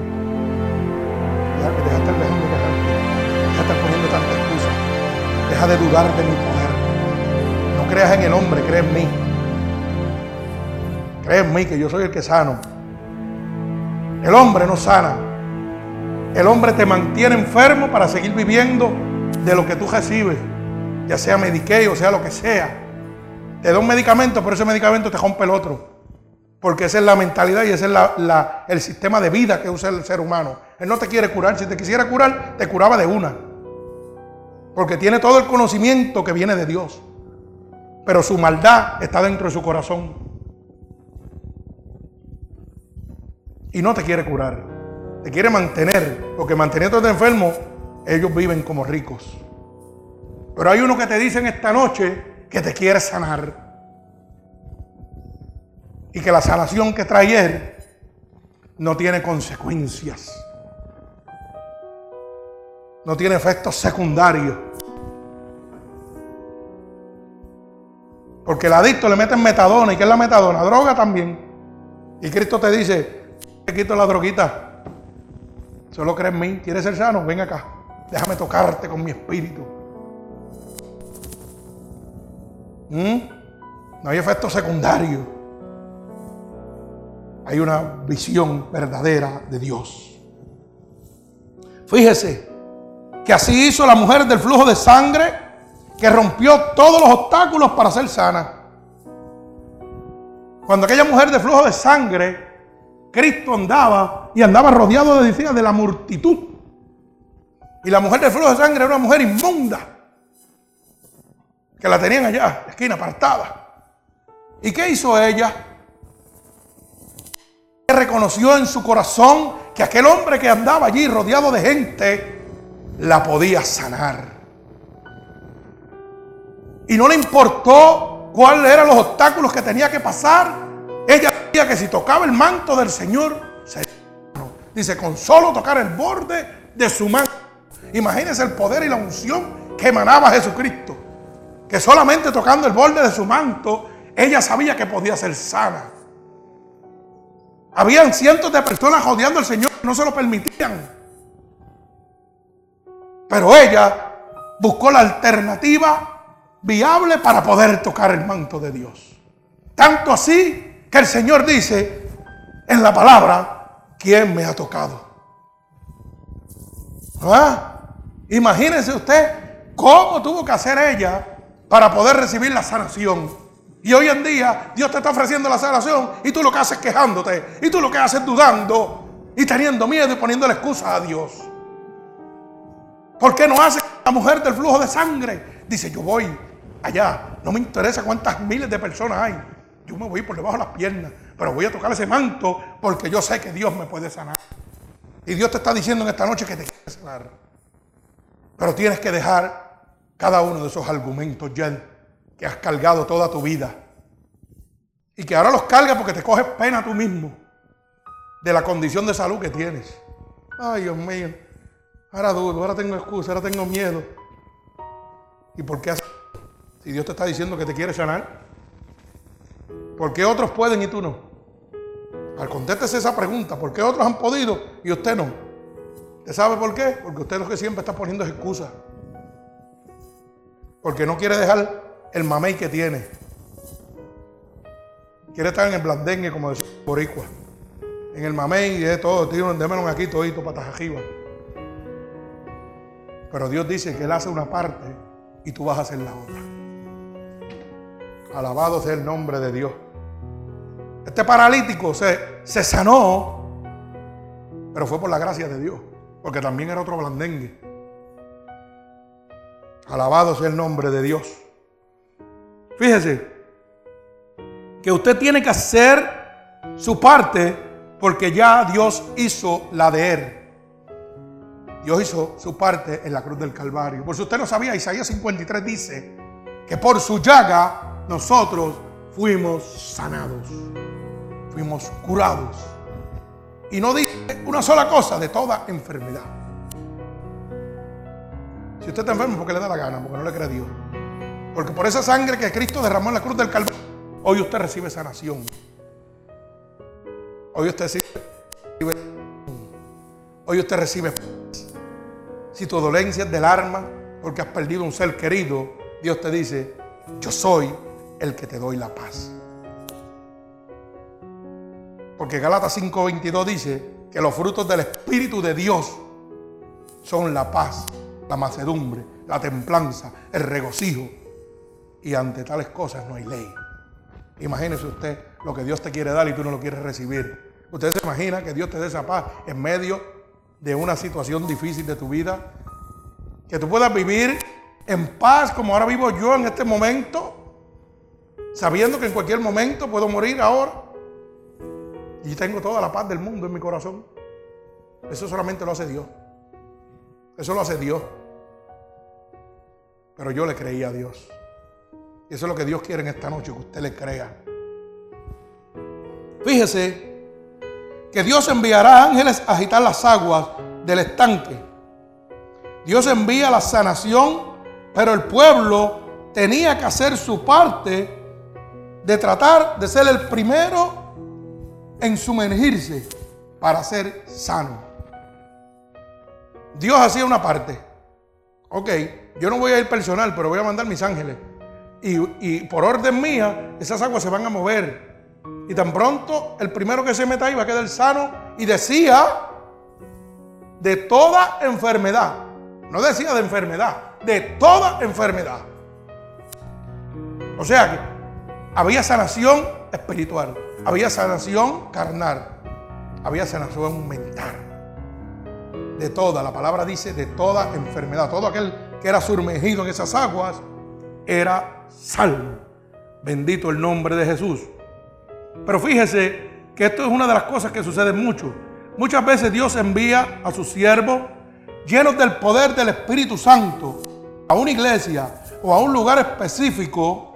Deja, deja de estar dejando de quejarte. Deja de estar poniendo tantas excusas. Deja de dudar de mi poder. No creas en el hombre, cree en mí. Cree en mí que yo soy el que sano. El hombre no sana. El hombre te mantiene enfermo para seguir viviendo de lo que tú recibes, ya sea Medicaid o sea lo que sea. Te da un medicamento, pero ese medicamento te rompe el otro. Porque esa es la mentalidad y ese es el sistema de vida que usa el ser humano. Él no te quiere curar. Si te quisiera curar, te curaba de una. Porque tiene todo el conocimiento que viene de Dios. pero su maldad está dentro de su corazón. Y no te quiere curar, te quiere mantener, porque manteniéndote enfermo, ellos viven como ricos. Pero hay uno que te dice esta noche que te quiere sanar. Y que la sanación que trae él no tiene consecuencias. No tiene efectos secundarios. Porque el adicto le mete metadona. ¿Y qué es la metadona? Droga también. Y Cristo te dice, te quito la droguita. Solo crees en mí. ¿Quieres ser sano? Ven acá. Déjame tocarte con mi espíritu. ¿Mm? No hay efectos secundarios. Hay una visión verdadera de Dios. Fíjese que así hizo la mujer del flujo de sangre que rompió todos los obstáculos para ser sana. Cuando aquella mujer de flujo de sangre, Cristo andaba y andaba rodeado de, de la multitud. Y la mujer de flujo de sangre era una mujer inmunda, que la tenían allá, esquina apartada. ¿Y qué hizo ella? Reconoció en su corazón que aquel hombre que andaba allí rodeado de gente la podía sanar. Y no le importó cuáles eran los obstáculos que tenía que pasar. Ella que si tocaba el manto del Señor, se Dice, con solo tocar el borde de su manto. Imagínense el poder y la unción que emanaba Jesucristo. Que solamente tocando el borde de su manto, ella sabía que podía ser sana. Habían cientos de personas rodeando al Señor no se lo permitían. Pero ella buscó la alternativa viable para poder tocar el manto de Dios. Tanto así que el Señor dice en la palabra, ¿quién me ha tocado? ¿Ah? Imagínese usted cómo tuvo que hacer ella para poder recibir la sanación. Y hoy en día Dios te está ofreciendo la sanación y tú lo que haces quejándote y tú lo que haces dudando y teniendo miedo y poniendo excusa a Dios. ¿Por qué no hace la mujer del flujo de sangre? Dice, yo voy allá. No me interesa cuántas miles de personas hay. Yo me voy por debajo de las piernas, pero voy a tocar ese manto porque yo sé que Dios me puede sanar. Y Dios te está diciendo en esta noche que te quiere sanar. Pero tienes que dejar cada uno de esos argumentos ya que has cargado toda tu vida. Y que ahora los cargas porque te coges pena tú mismo de la condición de salud que tienes. Ay, Dios mío. Ahora dudo, ahora tengo excusa, ahora tengo miedo. ¿Y por qué haces si Dios te está diciendo que te quiere sanar, ¿por qué otros pueden y tú no? Al contéstese esa pregunta, ¿por qué otros han podido y usted no? ¿Usted sabe por qué? Porque usted es lo que siempre está poniendo excusas. Porque no quiere dejar el mamey que tiene. Quiere estar en el blandengue, como decía Boricua. En el mamey y de todo, démelo aquí todito para arriba. Pero Dios dice que Él hace una parte y tú vas a hacer la otra. Alabado sea el nombre de Dios. Este paralítico se, se sanó, pero fue por la gracia de Dios, porque también era otro blandengue. Alabado sea el nombre de Dios. Fíjese que usted tiene que hacer su parte porque ya Dios hizo la de él. Dios hizo su parte en la cruz del Calvario. Por si usted no sabía, Isaías 53 dice que por su llaga nosotros fuimos sanados, fuimos curados. Y no dice una sola cosa de toda enfermedad. Si usted está enfermo, porque le da la gana, porque no le cree a Dios. Porque por esa sangre que Cristo derramó en la cruz del Calvario, hoy usted recibe sanación. Hoy usted recibe. Hoy usted recibe. Si tu dolencia es del arma, porque has perdido un ser querido, Dios te dice: Yo soy el que te doy la paz. Porque Galatas 5:22 dice que los frutos del Espíritu de Dios son la paz, la macedumbre, la templanza, el regocijo. Y ante tales cosas no hay ley. Imagínese usted lo que Dios te quiere dar y tú no lo quieres recibir. Usted se imagina que Dios te dé esa paz en medio de una situación difícil de tu vida. Que tú puedas vivir en paz como ahora vivo yo en este momento sabiendo que en cualquier momento puedo morir ahora. Y tengo toda la paz del mundo en mi corazón. Eso solamente lo hace Dios. Eso lo hace Dios. Pero yo le creí a Dios. Y eso es lo que Dios quiere en esta noche, que usted le crea. Fíjese que Dios enviará ángeles a agitar las aguas del estanque. Dios envía la sanación, pero el pueblo tenía que hacer su parte de tratar de ser el primero en sumergirse para ser sano. Dios hacía una parte. Ok, yo no voy a ir personal, pero voy a mandar mis ángeles. Y, y, por orden mía, esas aguas se van a mover. Y tan pronto el primero que se meta ahí va a quedar sano. Y decía de toda enfermedad. No decía de enfermedad, de toda enfermedad. O sea que había sanación espiritual, había sanación carnal, había sanación mental. De toda, la palabra dice de toda enfermedad. Todo aquel que era sumergido en esas aguas era salvo. Bendito el nombre de Jesús. Pero fíjese que esto es una de las cosas que sucede mucho. Muchas veces Dios envía a sus siervos llenos del poder del Espíritu Santo a una iglesia o a un lugar específico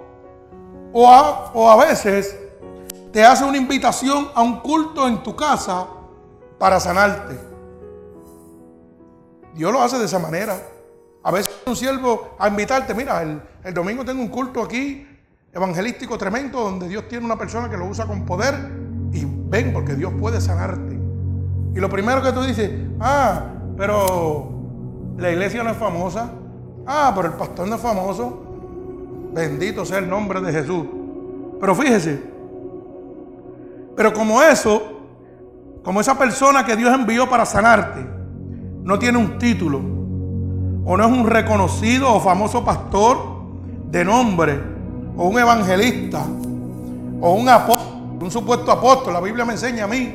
o a, o a veces te hace una invitación a un culto en tu casa para sanarte. Dios lo hace de esa manera. A veces un siervo a invitarte, mira, el, el, domingo tengo un culto aquí evangelístico tremendo donde Dios tiene una persona que lo usa con poder y ven porque Dios puede sanarte. Y lo primero que tú dices, ah, pero la iglesia no es famosa. Ah, pero el pastor no es famoso. Bendito sea el nombre de Jesús. Pero fíjese, pero como eso, como esa persona que Dios envió para sanarte, no tiene un título, o no es un reconocido o famoso pastor de nombre, o un evangelista, o un apóstol, un supuesto apóstol. La Biblia me enseña a mí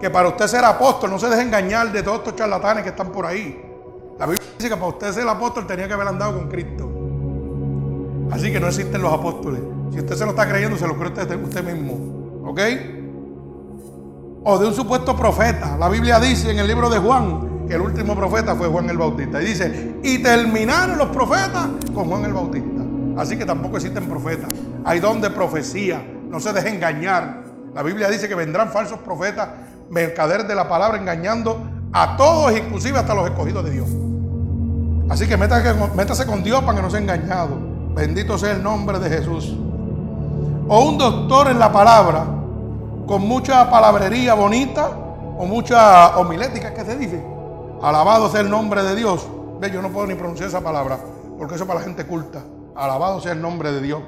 que para usted ser apóstol no se deje engañar de todos estos charlatanes que están por ahí. La Biblia dice que para usted ser apóstol tenía que haber andado con Cristo. Así que no existen los apóstoles. Si usted se lo está creyendo, se lo cree usted, mismo. ¿Ok? O de un supuesto profeta. La Biblia dice en el libro de Juan que el último profeta fue Juan el Bautista. Y dice, y terminaron los profetas con Juan el Bautista. Así que tampoco existen profetas. Hay don de profecía. No se deje engañar. La Biblia dice que vendrán falsos profetas, mercaderes de la palabra, engañando a todos, inclusive hasta los escogidos de Dios. Así que métase, métase con Dios para que no sea engañado. Bendito sea el nombre de Jesús. O un doctor en la palabra, con mucha palabrería bonita o mucha homilética que se dice. Alabado sea el nombre de Dios. Ve, yo no puedo ni pronunciar esa palabra, porque eso es para la gente culta. Alabado sea el nombre de Dios.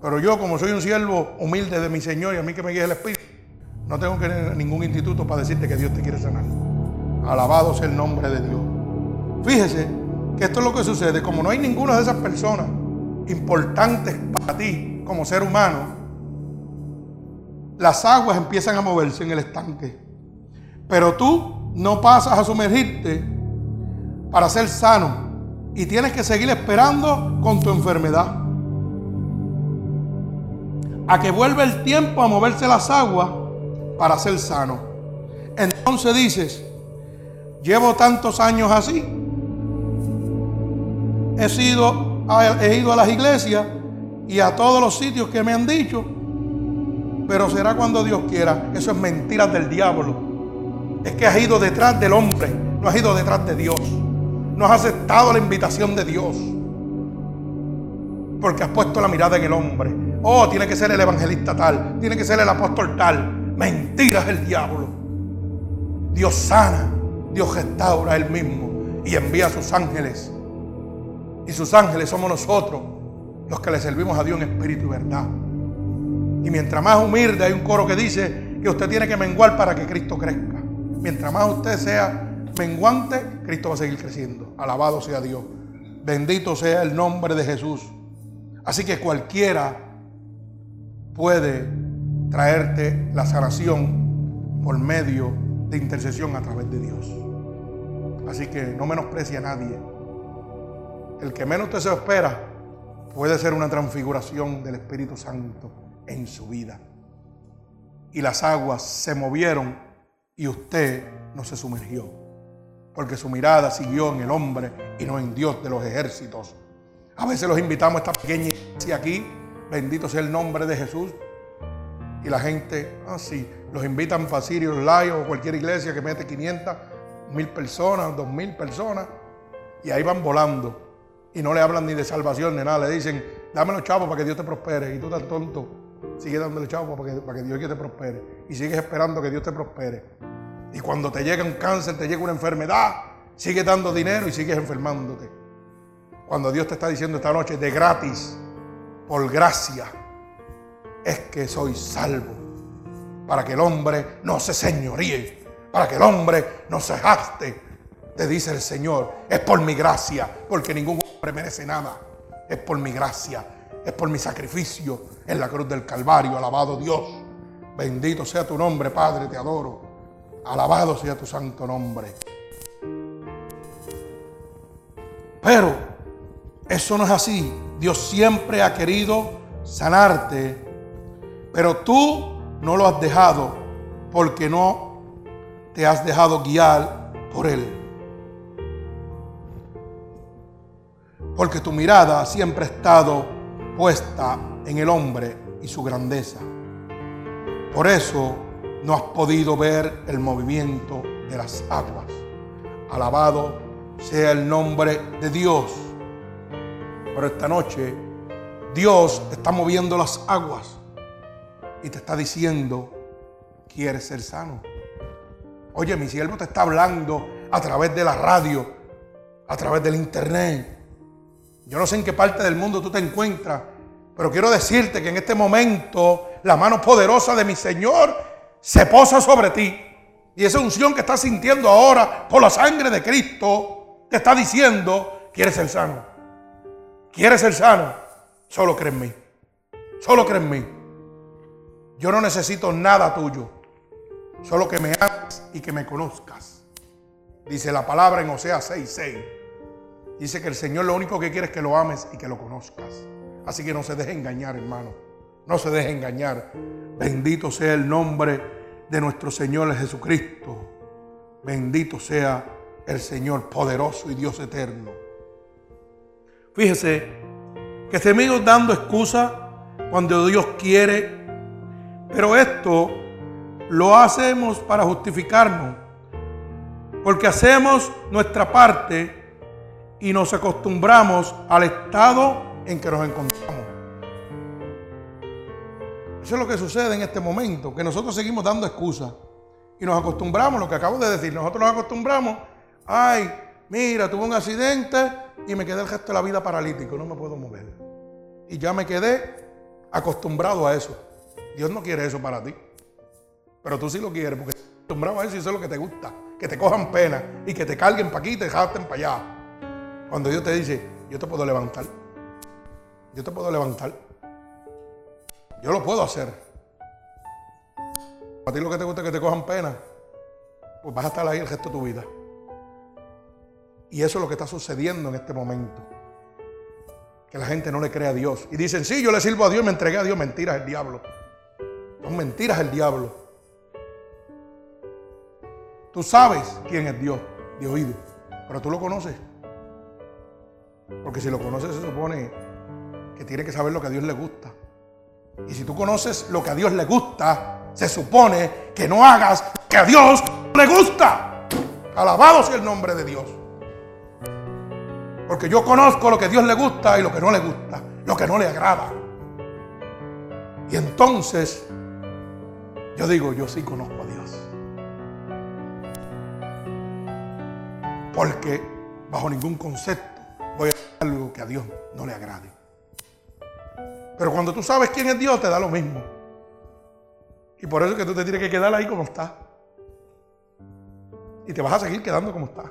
Pero yo, como soy un siervo humilde de mi Señor y a mí que me guía el Espíritu, no tengo que ir a ningún instituto para decirte que Dios te quiere sanar. Alabado sea el nombre de Dios. Fíjese que esto es lo que sucede. Como no hay ninguna de esas personas importantes para ti como ser humano, las aguas empiezan a moverse en el estanque. Pero tú no pasas a sumergirte para ser sano y tienes que seguir esperando con tu enfermedad. A que vuelva el tiempo a moverse las aguas para ser sano. Entonces dices, llevo tantos años así. He sido he ido a las iglesias y a todos los sitios que me han dicho, pero será cuando Dios quiera. Eso es mentira del diablo. Es que has ido detrás del hombre, no has ido detrás de Dios. No has aceptado la invitación de Dios. Porque has puesto la mirada en el hombre. Oh, tiene que ser el evangelista tal, tiene que ser el apóstol tal. Mentiras el diablo. Dios sana, Dios restaura él mismo y envía a sus ángeles y sus ángeles somos nosotros los que le servimos a Dios en espíritu y verdad. Y mientras más humilde hay un coro que dice que usted tiene que menguar para que Cristo crezca. Mientras más usted sea menguante, Cristo va a seguir creciendo. Alabado sea Dios. Bendito sea el nombre de Jesús. Así que cualquiera puede traerte la sanación por medio de intercesión a través de Dios. Así que no menosprecie a nadie el que menos usted se espera, puede ser una transfiguración del Espíritu Santo en su vida. Y las aguas se movieron y usted no se sumergió, porque su mirada siguió en el hombre y no en Dios de los ejércitos. A veces los invitamos a esta pequeña iglesia aquí, bendito sea el nombre de Jesús, y la gente, así, ah, los invitan a Sirius o cualquier iglesia que mete 500, mil personas, dos mil personas, y ahí van volando. Y no le hablan ni de salvación ni nada, le dicen, dame los chavos para que Dios te prospere. Y tú tan tonto, sigue dándole chavos para que, para que Dios te prospere. Y sigues esperando que Dios te prospere. Y cuando te llega un cáncer, te llega una enfermedad, sigues dando dinero y sigues enfermándote. Cuando Dios te está diciendo esta noche de gratis, por gracia, es que soy salvo. Para que el hombre no se señoríe, para que el hombre no se gaste. Te dice el Señor, es por mi gracia, porque ningún hombre merece nada. Es por mi gracia, es por mi sacrificio en la cruz del Calvario. Alabado Dios. Bendito sea tu nombre, Padre, te adoro. Alabado sea tu santo nombre. Pero eso no es así. Dios siempre ha querido sanarte pero tú no lo has dejado porque no te has dejado guiar por Él. Porque tu mirada siempre ha estado puesta en el hombre y su grandeza. Por eso no has podido ver el movimiento de las aguas. Alabado sea el nombre de Dios. Pero esta noche Dios está moviendo las aguas y te está diciendo, quieres ser sano. Oye, mi siervo te está hablando a través de la radio, a través del internet. Yo no sé en qué parte del mundo tú te encuentras, pero quiero decirte que en este momento la mano poderosa de mi Señor se posa sobre ti. Y esa unción que estás sintiendo ahora por la sangre de Cristo te está diciendo, quieres ser sano. Quieres ser sano. Solo cree en mí. Solo cree en mí. Yo no necesito nada tuyo, solo que me ames y que me conozcas. Dice la palabra en Oseas 6:6. Dice que el Señor lo único que quiere es que lo ames y que lo conozcas. Así que no se deje engañar, hermano. No se deje engañar. Bendito sea el nombre de nuestro Señor Jesucristo. Bendito sea el Señor poderoso y Dios eterno. Fíjese que seguimos dando excusa cuando Dios quiere pero esto lo hacemos para justificarnos, porque hacemos nuestra parte y nos acostumbramos al estado en que nos encontramos. Eso es lo que sucede en este momento, que nosotros seguimos dando excusas y nos acostumbramos, lo que acabo de decir, nosotros nos acostumbramos, ay, mira, tuve un accidente y me quedé el resto de la vida paralítico, no me puedo mover. Y ya me quedé acostumbrado a eso. Dios no quiere eso para ti. Pero tú sí lo quieres porque estás acostumbrado a eso y eso es lo que te gusta. Que te cojan pena y que te carguen para aquí y te jasten para allá. Cuando Dios te dice, yo te puedo levantar. Yo te puedo levantar. Yo lo puedo hacer. A ti lo que te gusta es que te cojan pena. Pues vas a estar ahí el resto de tu vida. Y eso es lo que está sucediendo en este momento. Que la gente no le cree a Dios. Y dicen, sí, yo le sirvo a Dios, me entregué a Dios. Mentira, es el diablo. Son mentiras el diablo. Tú sabes quién es Dios de oído, pero tú lo conoces. Porque si lo conoces se supone que tiene que saber lo que a Dios le gusta. Y si tú conoces lo que a Dios le gusta, se supone que no hagas que a Dios le gusta. Alabado sea el nombre de Dios. Porque yo conozco lo que a Dios le gusta y lo que no le gusta, lo que no le agrada. Y entonces yo digo, yo sí conozco a Dios. Porque bajo ningún concepto voy a hacer algo que a Dios no le agrade. Pero cuando tú sabes quién es Dios, te da lo mismo. Y por eso es que tú te tienes que quedar ahí como estás. Y te vas a seguir quedando como estás.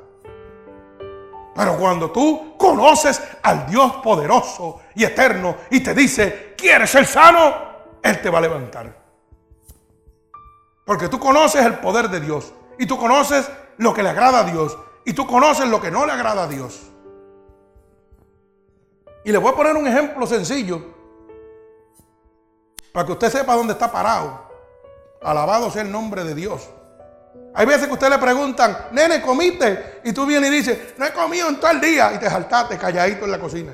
Pero cuando tú conoces al Dios poderoso y eterno y te dice, ¿quieres ser sano? Él te va a levantar. Porque tú conoces el poder de Dios y tú conoces lo que le agrada a Dios y tú conoces lo que no le agrada a Dios. Y le voy a poner un ejemplo sencillo para que usted sepa dónde está parado. Alabado sea el nombre de Dios. Hay veces que usted le preguntan, nene, ¿comiste? Y tú vienes y dices, no he comido en todo el día. Y te saltaste calladito en la cocina.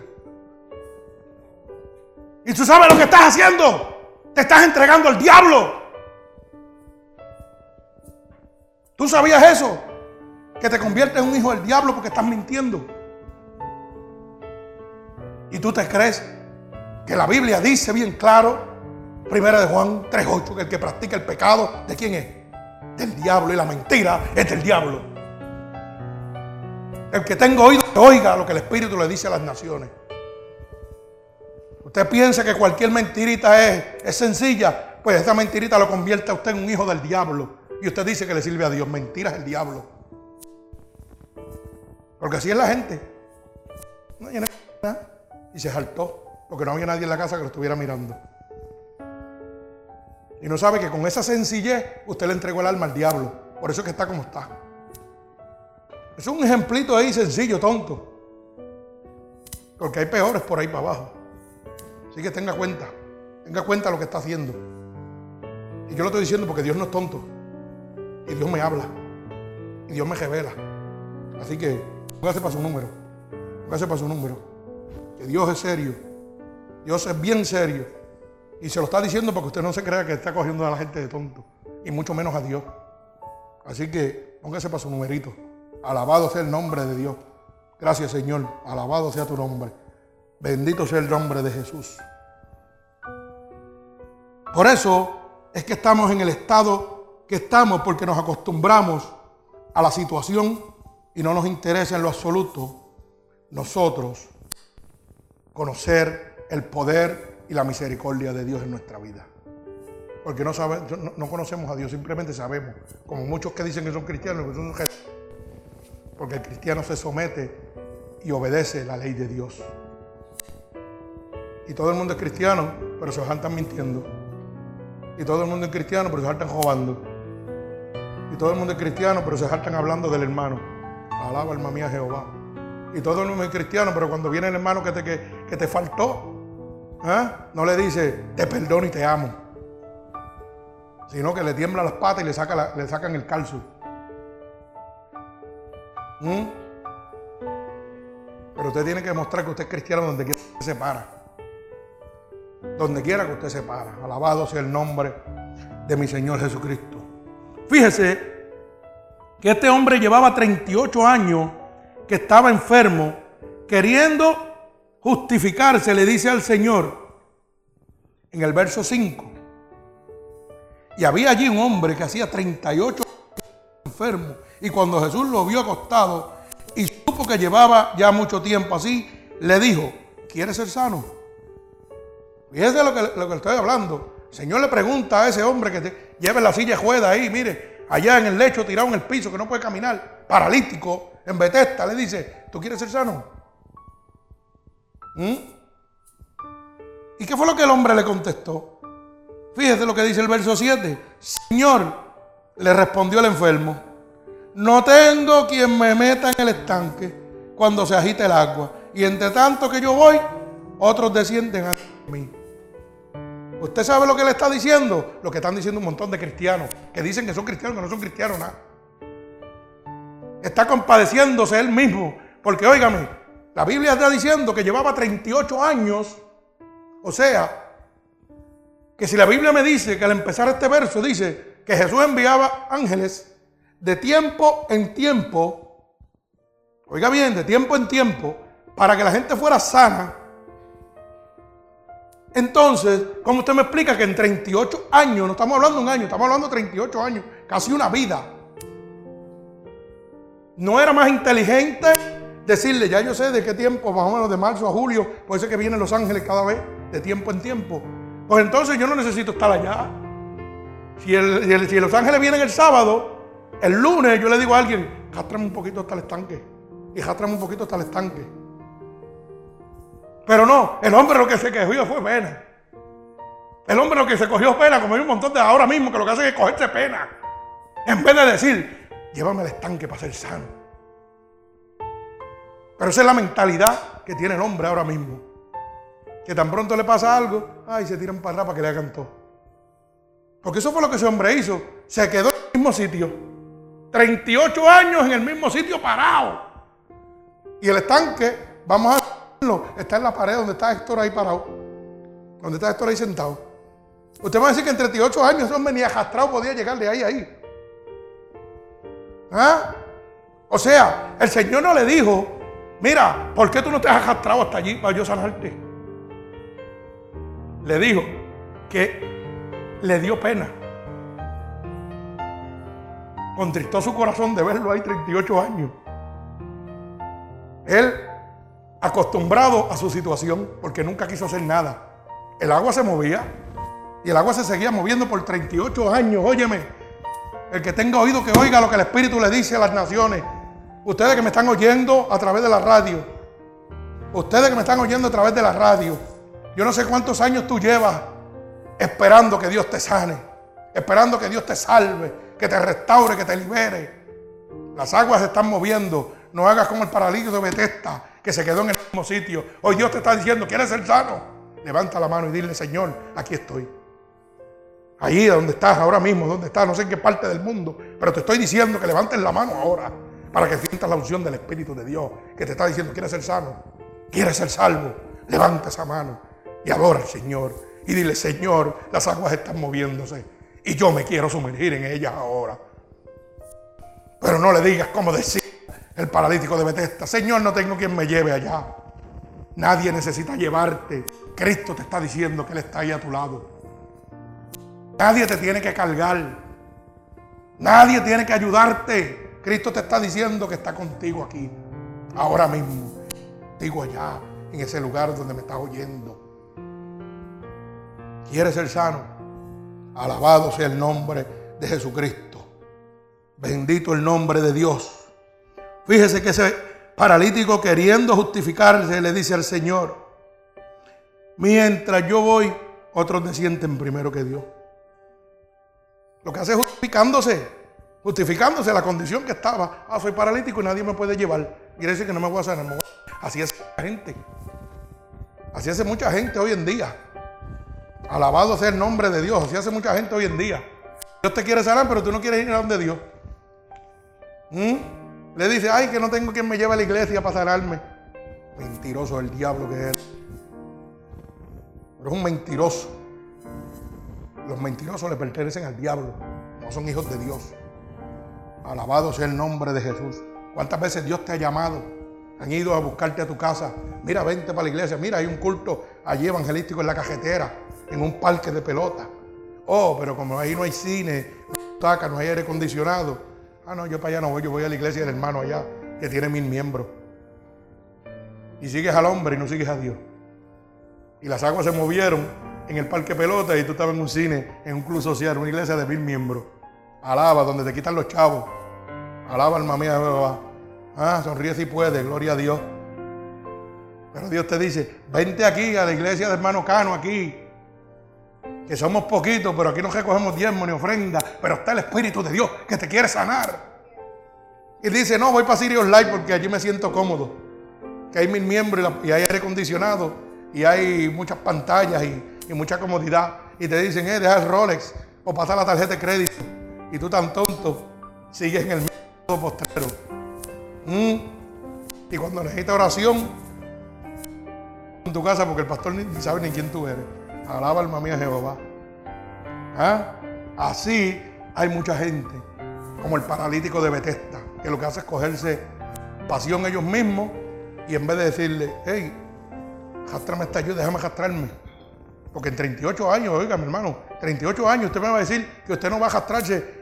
Y tú sabes lo que estás haciendo. Te estás entregando al diablo. ¿Tú sabías eso? Que te conviertes en un hijo del diablo porque estás mintiendo. Y tú te crees que la Biblia dice bien claro, primera de Juan 3.8, que el que practica el pecado, ¿de quién es? Del diablo y la mentira es del diablo. El que tenga oído, oiga lo que el Espíritu le dice a las naciones. Usted piensa que cualquier mentirita es, es sencilla, pues esa mentirita lo convierte a usted en un hijo del diablo. Y usted dice que le sirve a Dios. Mentira es el diablo. Porque así es la gente. No Y se saltó. Porque no había nadie en la casa que lo estuviera mirando. Y no sabe que con esa sencillez usted le entregó el alma al diablo. Por eso es que está como está. Es un ejemplito ahí sencillo, tonto. Porque hay peores por ahí para abajo. Así que tenga cuenta. Tenga cuenta lo que está haciendo. Y yo lo estoy diciendo porque Dios no es tonto. Y Dios me habla. Y Dios me revela. Así que póngase para su número. Póngase para su número. Que Dios es serio. Dios es bien serio. Y se lo está diciendo porque usted no se crea que está cogiendo a la gente de tonto. Y mucho menos a Dios. Así que póngase para su numerito. Alabado sea el nombre de Dios. Gracias Señor. Alabado sea tu nombre. Bendito sea el nombre de Jesús. Por eso es que estamos en el estado que estamos porque nos acostumbramos a la situación y no nos interesa en lo absoluto nosotros conocer el poder y la misericordia de Dios en nuestra vida. Porque no, no, conocemos a Dios, simplemente sabemos, como muchos que dicen que son cristianos, que son porque el cristiano se somete y obedece la ley de Dios. Y todo el mundo es cristiano, pero se están mintiendo. Y todo el mundo es cristiano, pero se están robando. Y todo el mundo es cristiano, pero se saltan hablando del hermano. Alaba alma mía Jehová. Y todo el mundo es cristiano, pero cuando viene el hermano que te, que, te faltó, ¿eh? no le dice, te perdono y te amo. Sino que le tiembla las patas y le, saca le sacan el calzo. ¿Mm? Pero usted tiene que demostrar que usted es cristiano donde quiera que se para. Donde quiera que usted se para. Alabado sea el nombre de mi Señor Jesucristo. Fíjese que este hombre llevaba 38 años que estaba enfermo, queriendo justificarse, le dice al Señor en el verso 5. Y había allí un hombre que hacía 38 años enfermo. Y cuando Jesús lo vio acostado y supo que llevaba ya mucho tiempo así, le dijo, ¿quieres ser sano? Fíjese lo que, lo que estoy hablando. El Señor le pregunta a ese hombre que te, lleve la silla juega ahí, mire, allá en el lecho, tirado en el piso, que no puede caminar, paralítico, en Betesta, le dice, ¿tú quieres ser sano? ¿Mm? ¿Y qué fue lo que el hombre le contestó? Fíjese lo que dice el verso 7. Señor, le respondió el enfermo, no tengo quien me meta en el estanque cuando se agite el agua. Y entre tanto que yo voy, otros descienden a mí. ¿Usted sabe lo que le está diciendo? Lo que están diciendo un montón de cristianos, que dicen que son cristianos, que no son cristianos nada. Está compadeciéndose él mismo, porque óigame, la Biblia está diciendo que llevaba 38 años, o sea, que si la Biblia me dice que al empezar este verso dice que Jesús enviaba ángeles de tiempo en tiempo, oiga bien, de tiempo en tiempo, para que la gente fuera sana, entonces, ¿cómo usted me explica que en 38 años, no estamos hablando de un año, estamos hablando de 38 años, casi una vida, no era más inteligente decirle, ya yo sé de qué tiempo, más o menos de marzo a julio, puede ser que vienen los ángeles cada vez, de tiempo en tiempo. Pues entonces yo no necesito estar allá. Si, si, los ángeles vienen el sábado, el lunes yo le digo a alguien, jástrame un poquito hasta el estanque. Y jástrame un poquito hasta el estanque. Pero no, el hombre lo que se cogió fue pena. El hombre lo que se cogió pena, como hay un montón de ahora mismo que lo que hacen es cogerse pena. En vez de decir, llévame al estanque para ser sano. Pero esa es la mentalidad que tiene el hombre ahora mismo. que tan pronto le pasa algo, ay, se tiran para atrás para que le hagan todo. Porque eso fue lo que ese hombre hizo. Se quedó en el mismo sitio. 38 años en el mismo sitio parado. Y el estanque, vamos a verlo, está en la pared donde está Héctor ahí parado. Donde está Héctor ahí sentado. Usted va a decir que en 38 años ese hombre ni arrastrado podía llegar de ahí a ahí. ¿Ah? O sea, el Señor no le dijo, mira, ¿por qué tú no te has arrastrado hasta allí para yo sanarte? Le dijo que le dio pena. Contristó su corazón de verlo ahí 38 años. Él, acostumbrado a su situación, porque nunca quiso hacer nada. El agua se movía y el agua se seguía moviendo por 38 años. Óyeme, el que tenga oído que oiga lo que el Espíritu le dice a las naciones. Ustedes que me están oyendo a través de la radio. Ustedes que me están oyendo a través de la radio. Yo no sé cuántos años tú llevas esperando que Dios te sane. Esperando que Dios te salve, que te restaure, que te libere. Las aguas se están moviendo. No hagas como el paralítico de Betesta, que se quedó en el mismo sitio. Hoy Dios te está diciendo, ¿quieres ser sano? Levanta la mano y dile, Señor, aquí estoy. Ahí donde estás ahora mismo, donde estás, no sé en qué parte del mundo, pero te estoy diciendo que levantes la mano ahora para que sientas la unción del Espíritu de Dios que te está diciendo, ¿quieres ser sano? ¿Quieres ser salvo? Levanta esa mano y adora al Señor y dile, Señor, las aguas están moviéndose y yo me quiero sumergir en ellas ahora. Pero no le digas como decía el paralítico de Betesda, Señor, no tengo quien me lleve allá. Nadie necesita llevarte. Cristo te está diciendo que Él está ahí a tu lado. Nadie te tiene que cargar. Nadie tiene que ayudarte. Cristo te está diciendo que está contigo aquí, ahora mismo. Digo allá, en ese lugar donde me estás oyendo. ¿Quieres ser sano? Alabado sea el nombre de Jesucristo. Bendito el nombre de Dios. Fíjese que ese paralítico queriendo justificarse le dice al Señor, mientras yo voy, otros me sienten primero que Dios. Lo que hace es justificándose, justificándose la condición que estaba. Ah, soy paralítico y nadie me puede llevar. Quiere decir que no me voy a sanar. Así es la gente. Así hace mucha gente hoy en día. Alabado sea el nombre de Dios. Así hace mucha gente hoy en día. Dios te quiere sanar, pero tú no quieres ir a donde Dios. ¿Mm? Le dice, ay, que no tengo quien me lleve a la iglesia para sanarme. Mentiroso el diablo que es. Pero es un mentiroso. Los mentirosos le pertenecen al diablo, no son hijos de Dios. Alabado sea el nombre de Jesús. ¿Cuántas veces Dios te ha llamado? Han ido a buscarte a tu casa. Mira, vente para la iglesia. Mira, hay un culto allí evangelístico en la cajetera, en un parque de pelota. Oh, pero como ahí no hay cine, no hay aire acondicionado. Ah, no, yo para allá no voy, yo voy a la iglesia del hermano allá, que tiene mil miembros. Y sigues al hombre y no sigues a Dios. Y las aguas se movieron en el parque pelota y tú estabas en un cine, en un club social, una iglesia de mil miembros. Alaba, donde te quitan los chavos. Alaba alma mía Jehová. Ah, sonríe si puedes, gloria a Dios. Pero Dios te dice, vente aquí a la iglesia de hermano Cano, aquí. Que somos poquitos, pero aquí no recogemos diezmo ni ofrenda. Pero está el Espíritu de Dios que te quiere sanar. Y dice, no, voy para Sirius Light porque allí me siento cómodo. Que hay mil miembros y hay aire acondicionado y hay muchas pantallas y, y mucha comodidad. Y te dicen, eh, deja el Rolex o pasa la tarjeta de crédito. Y tú tan tonto sigues en el mismo postrero. Mm. Y cuando necesitas oración, en tu casa, porque el pastor ni, sabe ni quién tú eres. Alaba alma mía Jehová. ¿Ah? Así hay mucha gente, como el paralítico de Betesda, que lo que hace es cogerse pasión ellos mismos y en vez de decirle, hey, jastrame esta ayuda, déjame jastrarme. Porque en 38 años, oiga, mi hermano, 38 años usted me va a decir que usted no va a arrastrarse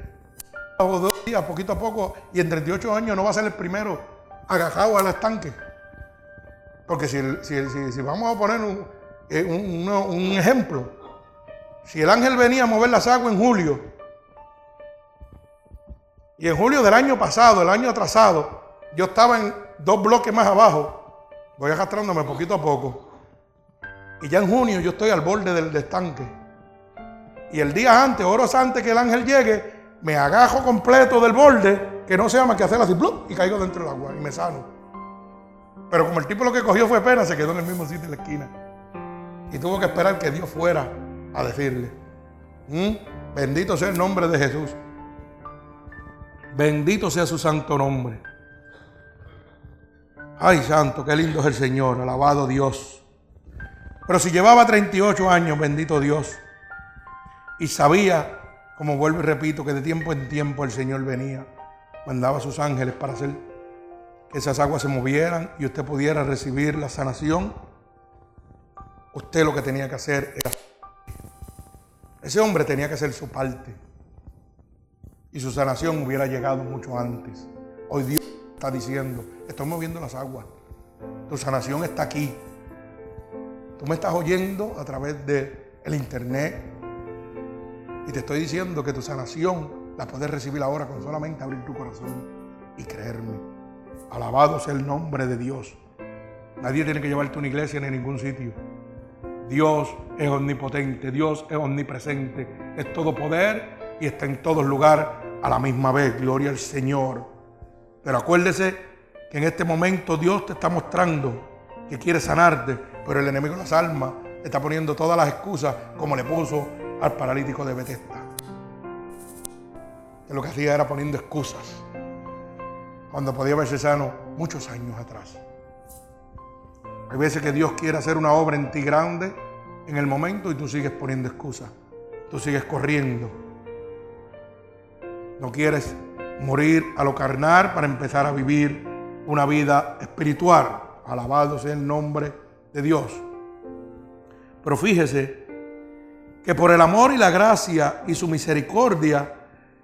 dos poquito a poco, y en 38 años no va a ser el primero agajado al estanque. Porque si, si, vamos a poner eh, un, un, ejemplo, si el ángel venía a mover las aguas en julio, y en julio del año pasado, el año atrasado, yo estaba en dos bloques más abajo, voy arrastrándome poquito a poco. Y ya en junio yo estoy al borde del, estanque. Y el día antes, horas antes que el ángel llegue, me agajo completo del borde, que no sea más que hacer así, y caigo dentro del agua y me sano. Pero como el tipo lo que cogió fue pena, se quedó en el mismo sitio en la esquina. Y tuvo que esperar que Dios fuera a decirle. ¿Mm? Bendito sea el nombre de Jesús. Bendito sea su santo nombre. Ay, santo, qué lindo es el Señor, alabado Dios. Pero si llevaba 38 años, bendito Dios, y sabía, como vuelvo y repito, que de tiempo en tiempo el Señor venía, mandaba a sus ángeles para hacer que esas aguas se movieran y usted pudiera recibir la sanación, usted lo que tenía que hacer era... Ese hombre tenía que hacer su parte y su sanación hubiera llegado mucho antes. Hoy Dios está diciendo, estoy moviendo las aguas, tu sanación está aquí. Tú me estás oyendo a través del el internet y te estoy diciendo que tu sanación la puedes recibir ahora con solamente abrir tu corazón y creerme. Alabado sea el nombre de Dios. Nadie tiene que llevarte a una iglesia ni a ningún sitio. Dios es omnipotente, Dios es omnipresente, es todo poder y está en todo lugar a la misma vez. Gloria al Señor. Pero acuérdese que en este momento Dios te está mostrando que quiere sanarte, pero el enemigo de las almas está poniendo todas las excusas como le puso al paralítico de Bethesda. Que lo que hacía era poniendo excusas cuando podía verse sano muchos años atrás. Hay veces que Dios quiere hacer una obra en ti grande en el momento y tú sigues poniendo excusas. Tú sigues corriendo. No quieres morir a lo carnal para empezar a vivir una vida espiritual. Alabado sea el nombre de Dios. Pero fíjese que por el amor y la gracia y su misericordia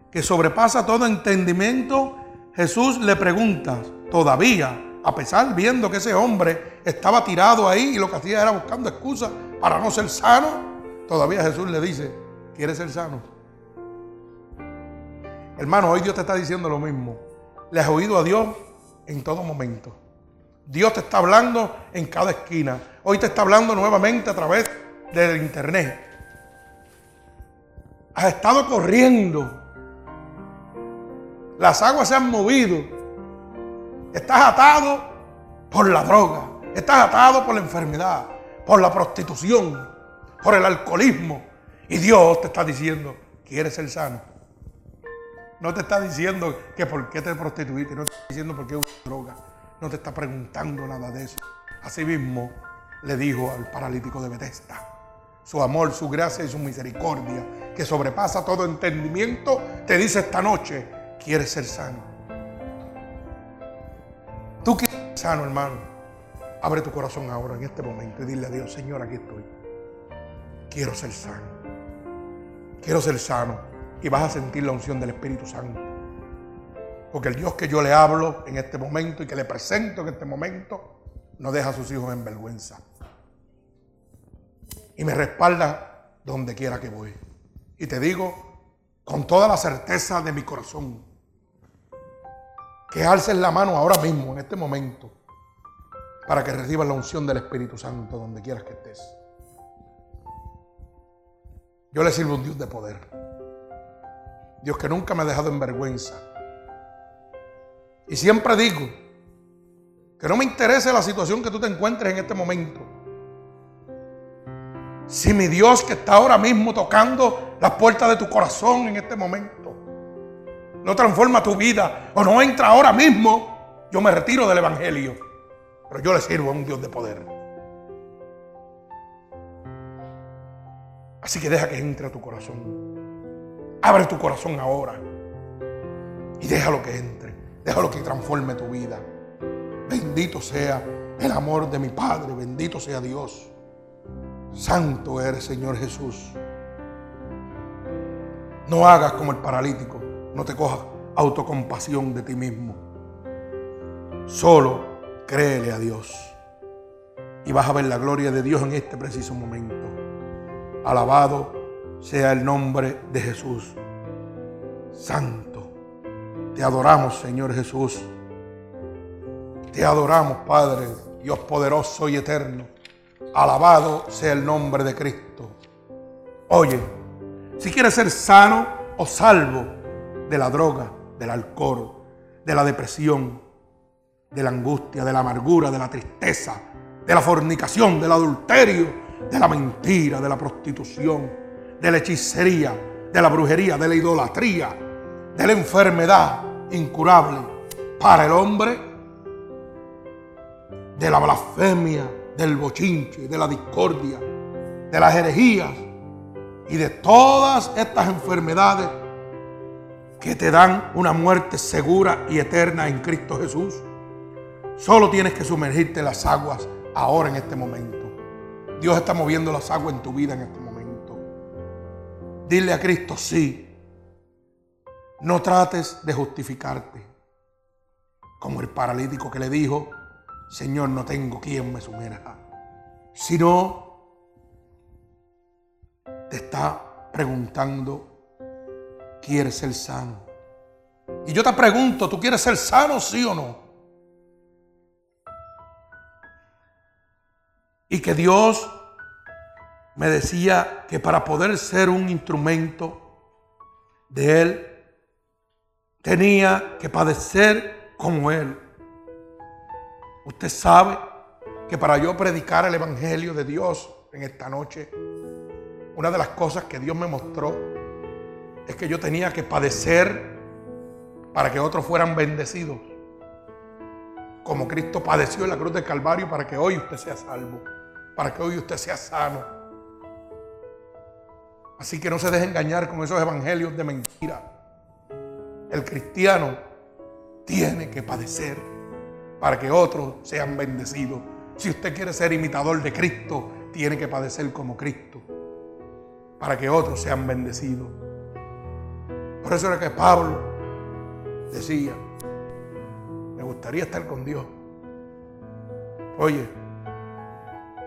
que sobrepasa todo entendimiento, Jesús le pregunta, todavía, a pesar viendo que ese hombre estaba tirado ahí y lo que hacía era buscando excusas para no ser sano, todavía Jesús le dice, ¿quieres ser sano? Hermano, hoy Dios te está diciendo lo mismo. Le has oído a Dios en todo momento. Dios te está hablando en cada esquina. Hoy te está hablando nuevamente a través del internet. Has estado corriendo. Las aguas se han movido. Estás atado por la droga. Estás atado por la enfermedad, por la prostitución, por el alcoholismo. Y Dios te está diciendo, ¿quieres ser sano? No te está diciendo que por qué te prostituiste, no te está diciendo por qué usas droga no te está preguntando nada de eso. Asimismo, le dijo al paralítico de Bethesda, su amor, su gracia y su misericordia, que sobrepasa todo entendimiento, te dice esta noche, quieres ser sano. Tú quieres ser sano, hermano. Abre tu corazón ahora, en este momento, y dile a Dios, Señor, aquí estoy. Quiero ser sano. Quiero ser sano. Y vas a sentir la unción del Espíritu Santo. Porque el Dios que yo le hablo en este momento y que le presento en este momento, no deja a sus hijos en vergüenza. Y me respalda donde quiera que voy. Y te digo con toda la certeza de mi corazón, que alces la mano ahora mismo, en este momento, para que recibas la unción del Espíritu Santo donde quieras que estés. Yo le sirvo un Dios de poder. Dios que nunca me ha dejado en vergüenza y siempre digo que no me interesa la situación que tú te encuentres en este momento. Si mi Dios que está ahora mismo tocando las puertas de tu corazón en este momento no transforma tu vida o no entra ahora mismo, yo me retiro del Evangelio. Pero yo le sirvo a un Dios de poder. Así que deja que entre a tu corazón. Abre tu corazón ahora y déjalo que entre. Déjalo que transforme tu vida. Bendito sea el amor de mi Padre. Bendito sea Dios. Santo eres, Señor Jesús. No hagas como el paralítico. No te cojas autocompasión de ti mismo. Solo créele a Dios. Y vas a ver la gloria de Dios en este preciso momento. Alabado sea el nombre de Jesús. Santo. Te adoramos, Señor Jesús. Te adoramos, Padre, Dios poderoso y eterno. Alabado sea el nombre de Cristo. Oye, si quieres ser sano o salvo de la droga, del alcohol, de la depresión, de la angustia, de la amargura, de la tristeza, de la fornicación, del adulterio, de la mentira, de la prostitución, de la hechicería, de la brujería, de la idolatría, de la enfermedad incurable para el hombre, de la blasfemia, del bochinche, de la discordia, de las herejías y de todas estas enfermedades que te dan una muerte segura y eterna en Cristo Jesús. Solo tienes que sumergirte en las aguas ahora en este momento. Dios está moviendo las aguas en tu vida en este momento. Dile a Cristo sí. No trates de justificarte. Como el paralítico que le dijo, Señor, no tengo quien me sumerja. Sino, te está preguntando, ¿quieres ser sano? Y yo te pregunto, ¿tú quieres ser sano, sí o no? Y que Dios me decía que para poder ser un instrumento de Él, tenía que padecer como Él. Usted sabe que para yo predicar el Evangelio de Dios en esta noche, una de las cosas que Dios me mostró es que yo tenía que padecer para que otros fueran bendecidos. Como Cristo padeció en la cruz del Calvario para que hoy usted sea salvo para que hoy usted sea sano. Así que no se deje engañar con esos evangelios de mentira. El cristiano tiene que padecer para que otros sean bendecidos. Si usted quiere ser imitador de Cristo, tiene que padecer como Cristo para que otros sean bendecidos. Por eso era que Pablo decía, me gustaría estar con Dios. Oye,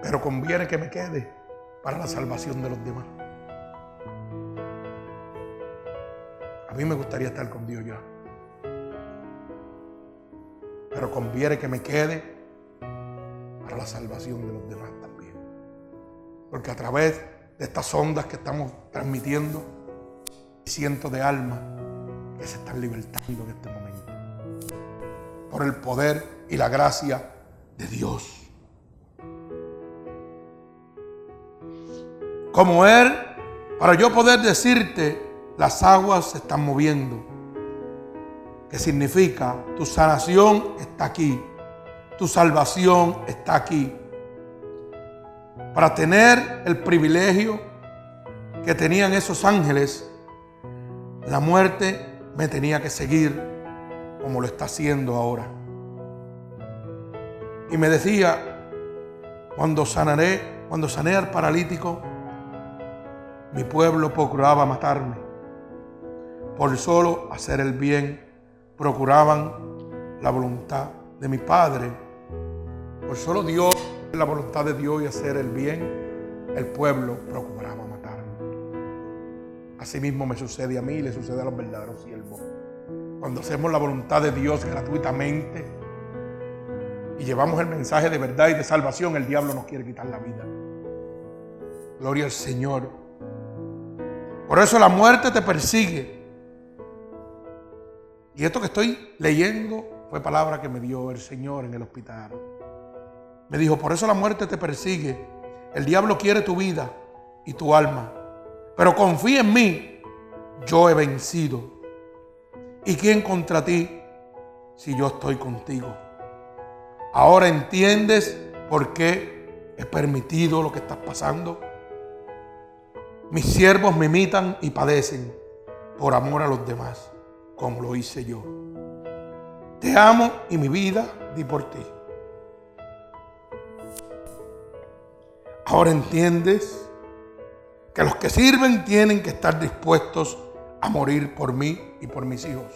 pero conviene que me quede para la salvación de los demás. A mí me gustaría estar con Dios ya. Pero conviene que me quede para la salvación de los demás también. Porque a través de estas ondas que estamos transmitiendo, cientos de almas que se están libertando en este momento. Por el poder y la gracia de Dios. como Él, para yo poder decirte, las aguas se están moviendo. Que significa, tu sanación está aquí, tu salvación está aquí. Para tener el privilegio que tenían esos ángeles, la muerte me tenía que seguir como lo está haciendo ahora. Y me decía, cuando sanaré, cuando sané al paralítico, mi pueblo procuraba matarme. Por solo hacer el bien, procuraban la voluntad de mi Padre. Por solo Dios, la voluntad de Dios y hacer el bien, el pueblo procuraba matarme. Asimismo me sucede a mí y le sucede a los verdaderos siervos. Cuando hacemos la voluntad de Dios gratuitamente y llevamos el mensaje de verdad y de salvación, el diablo nos quiere quitar la vida. Gloria al Señor. Por eso la muerte te persigue. Y esto que estoy leyendo fue palabra que me dio el Señor en el hospital. Me dijo, por eso la muerte te persigue. El diablo quiere tu vida y tu alma. Pero confía en mí, yo he vencido. ¿Y quién contra ti si yo estoy contigo? Ahora entiendes por qué he permitido lo que estás pasando. Mis siervos me imitan y padecen por amor a los demás, como lo hice yo. Te amo y mi vida di por ti. Ahora entiendes que los que sirven tienen que estar dispuestos a morir por mí y por mis hijos.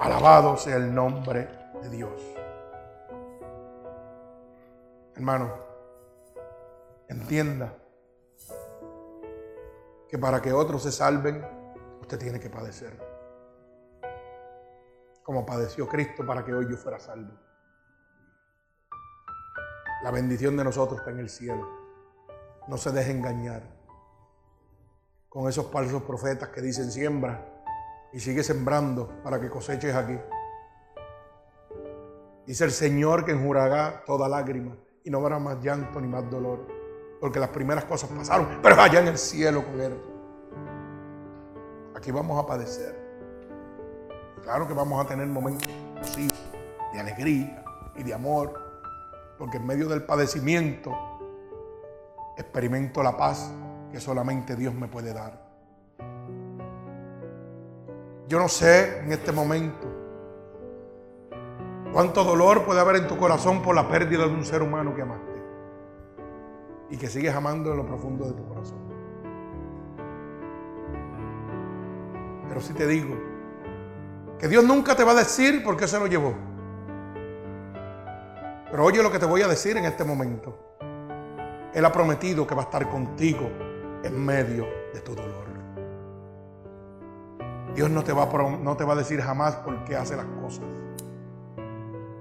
Alabado sea el nombre de Dios. Hermano, entienda que para que otros se salven, usted tiene que padecer. Como padeció Cristo para que hoy yo fuera salvo. La bendición de nosotros está en el cielo. No se deje engañar con esos falsos profetas que dicen siembra y sigue sembrando para que coseches aquí. Dice el Señor que enjurará toda lágrima y no habrá más llanto ni más dolor, porque las primeras cosas pasaron, pero allá en el cielo con Él. Aquí vamos a padecer. Claro que vamos a tener momentos de alegría y de amor, porque en medio del padecimiento experimento la paz que solamente Dios me puede dar. Yo no sé en este momento cuánto dolor puede haber en tu corazón por la pérdida de un ser humano que amaste y que sigues amando en lo profundo de tu corazón. Pero si te digo que Dios nunca te va a decir por qué se lo llevó. Pero oye lo que te voy a decir en este momento. Él ha prometido que va a estar contigo en medio de tu dolor. Dios no te va a, no te va a decir jamás por qué hace las cosas.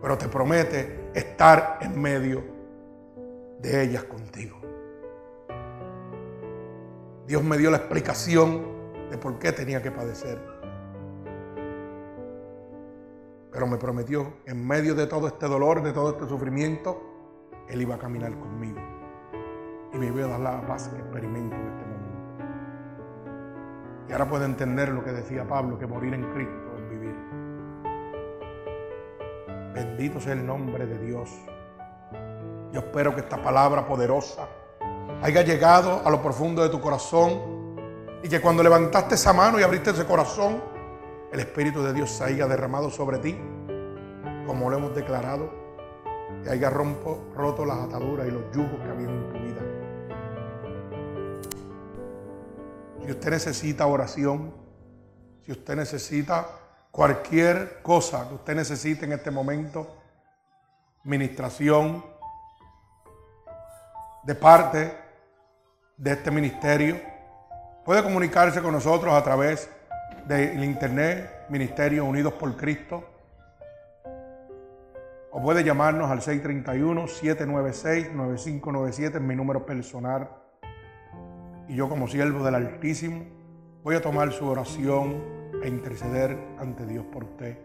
Pero te promete estar en medio de ellas contigo. Dios me dio la explicación de por qué tenía que padecer. Pero me prometió, en medio de todo este dolor, de todo este sufrimiento, Él iba a caminar conmigo. Y me iba a dar la paz que experimento en este momento. Y ahora puedo entender lo que decía Pablo, que morir en Cristo es vivir. Bendito sea el nombre de Dios. Yo espero que esta palabra poderosa haya llegado a lo profundo de tu corazón y que cuando levantaste esa mano y abriste ese corazón, el Espíritu de Dios se haya derramado sobre ti, como lo hemos declarado, y haya rompo, roto las ataduras y los yugos que habían en tu vida. Si usted necesita oración, si usted necesita cualquier cosa que usted necesite en este momento, ministración de parte de este ministerio, puede comunicarse con nosotros a través del internet, Ministerio Unidos por Cristo, o puede llamarnos al 631-796-9597, en mi número personal y yo como siervo del Altísimo voy a tomar su oración e interceder ante Dios por usted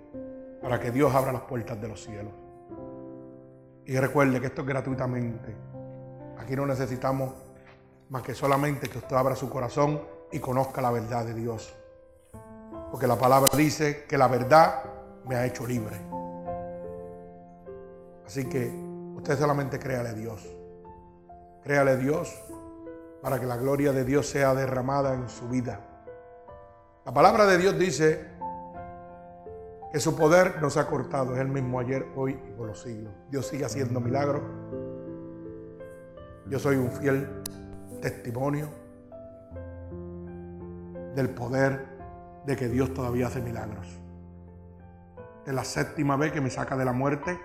para que Dios abra las puertas de los cielos. Y recuerde que esto es gratuitamente. Aquí no necesitamos más que solamente que usted abra su corazón y conozca la verdad de Dios. Porque la palabra dice que la verdad me ha hecho libre. Así que usted solamente créale a Dios. Créale a Dios para que la gloria de Dios sea derramada en su vida. La palabra de Dios dice que su poder no se ha cortado, es el mismo ayer, hoy y por los siglos. Dios sigue haciendo milagros. Yo soy un fiel testimonio del poder de que Dios todavía hace milagros. Es la séptima vez que me saca de la muerte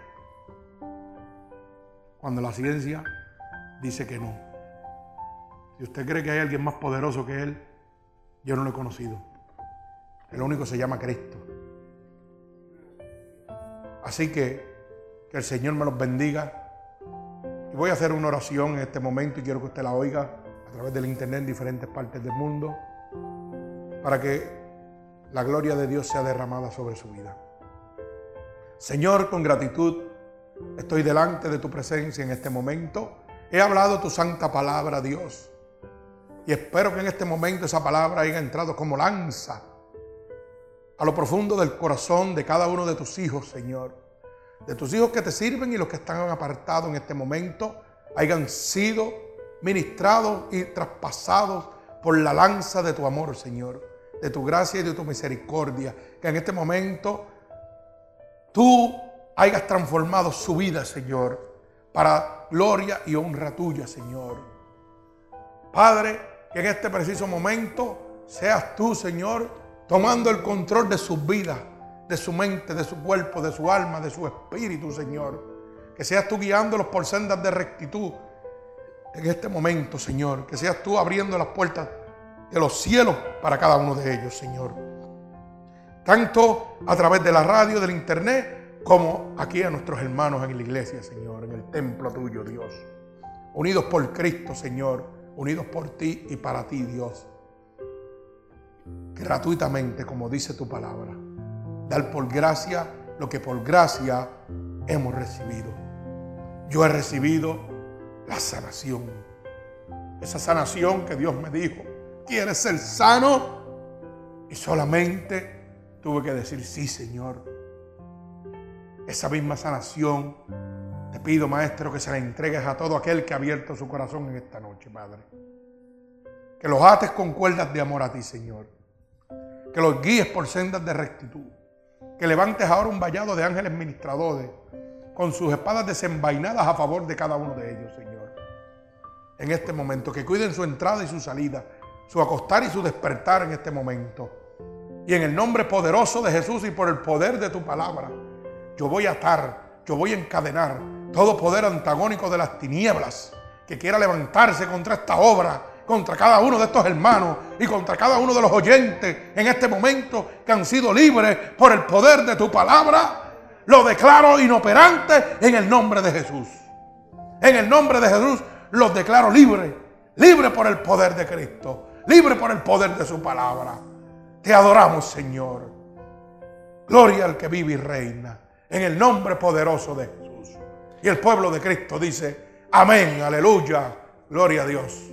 cuando la ciencia dice que no. Si usted cree que hay alguien más poderoso que Él, yo no lo he conocido. El único se llama Cristo. Así que que el Señor me los bendiga. Y voy a hacer una oración en este momento y quiero que usted la oiga a través del internet en diferentes partes del mundo para que la gloria de Dios sea derramada sobre su vida. Señor, con gratitud estoy delante de tu presencia en este momento. He hablado tu santa palabra, Dios. Y espero que en este momento esa palabra haya entrado como lanza a lo profundo del corazón de cada uno de tus hijos, Señor. De tus hijos que te sirven y los que están apartados en este momento, hayan sido ministrados y traspasados por la lanza de tu amor, Señor. De tu gracia y de tu misericordia. Que en este momento tú hayas transformado su vida, Señor, para gloria y honra tuya, Señor. Padre, que en este preciso momento seas tú, Señor, tomando el control de sus vidas, de su mente, de su cuerpo, de su alma, de su espíritu, Señor. Que seas tú guiándolos por sendas de rectitud en este momento, Señor. Que seas tú abriendo las puertas de los cielos para cada uno de ellos, Señor. Tanto a través de la radio, del internet, como aquí a nuestros hermanos en la iglesia, Señor, en el templo tuyo, Dios. Unidos por Cristo, Señor unidos por ti y para ti, Dios. Gratuitamente, como dice tu palabra. Dar por gracia lo que por gracia hemos recibido. yo he recibido la sanación. Esa sanación que Dios me dijo, ¿quieres ser sano? Y solamente tuve que decir, sí, Señor. Esa misma sanación te pido, Maestro, que se la entregues a todo aquel que ha abierto su corazón en esta noche, Padre. Que los ates con cuerdas de amor a ti, Señor. Que los guíes por sendas de rectitud. Que levantes ahora un vallado de ángeles ministradores con sus espadas desenvainadas a favor de cada uno de ellos, Señor. En este momento, que cuiden su entrada y su salida, su acostar y su despertar en este momento. Y en el nombre poderoso de Jesús y por el poder de tu palabra, yo voy a atar, yo voy a encadenar todo poder antagónico de las tinieblas que quiera levantarse contra esta obra, contra cada uno de estos hermanos y contra cada uno de los oyentes en este momento que han sido libres por el poder de tu palabra lo declaro inoperante en el nombre de Jesús. En el nombre de Jesús los declaro libres. Libres por el poder de Cristo. Libre por el poder de su palabra. Te adoramos, Señor. Gloria al que vive y reina. En el nombre poderoso de Jesús. Y el pueblo de Cristo dice, amén, aleluya, gloria a Dios.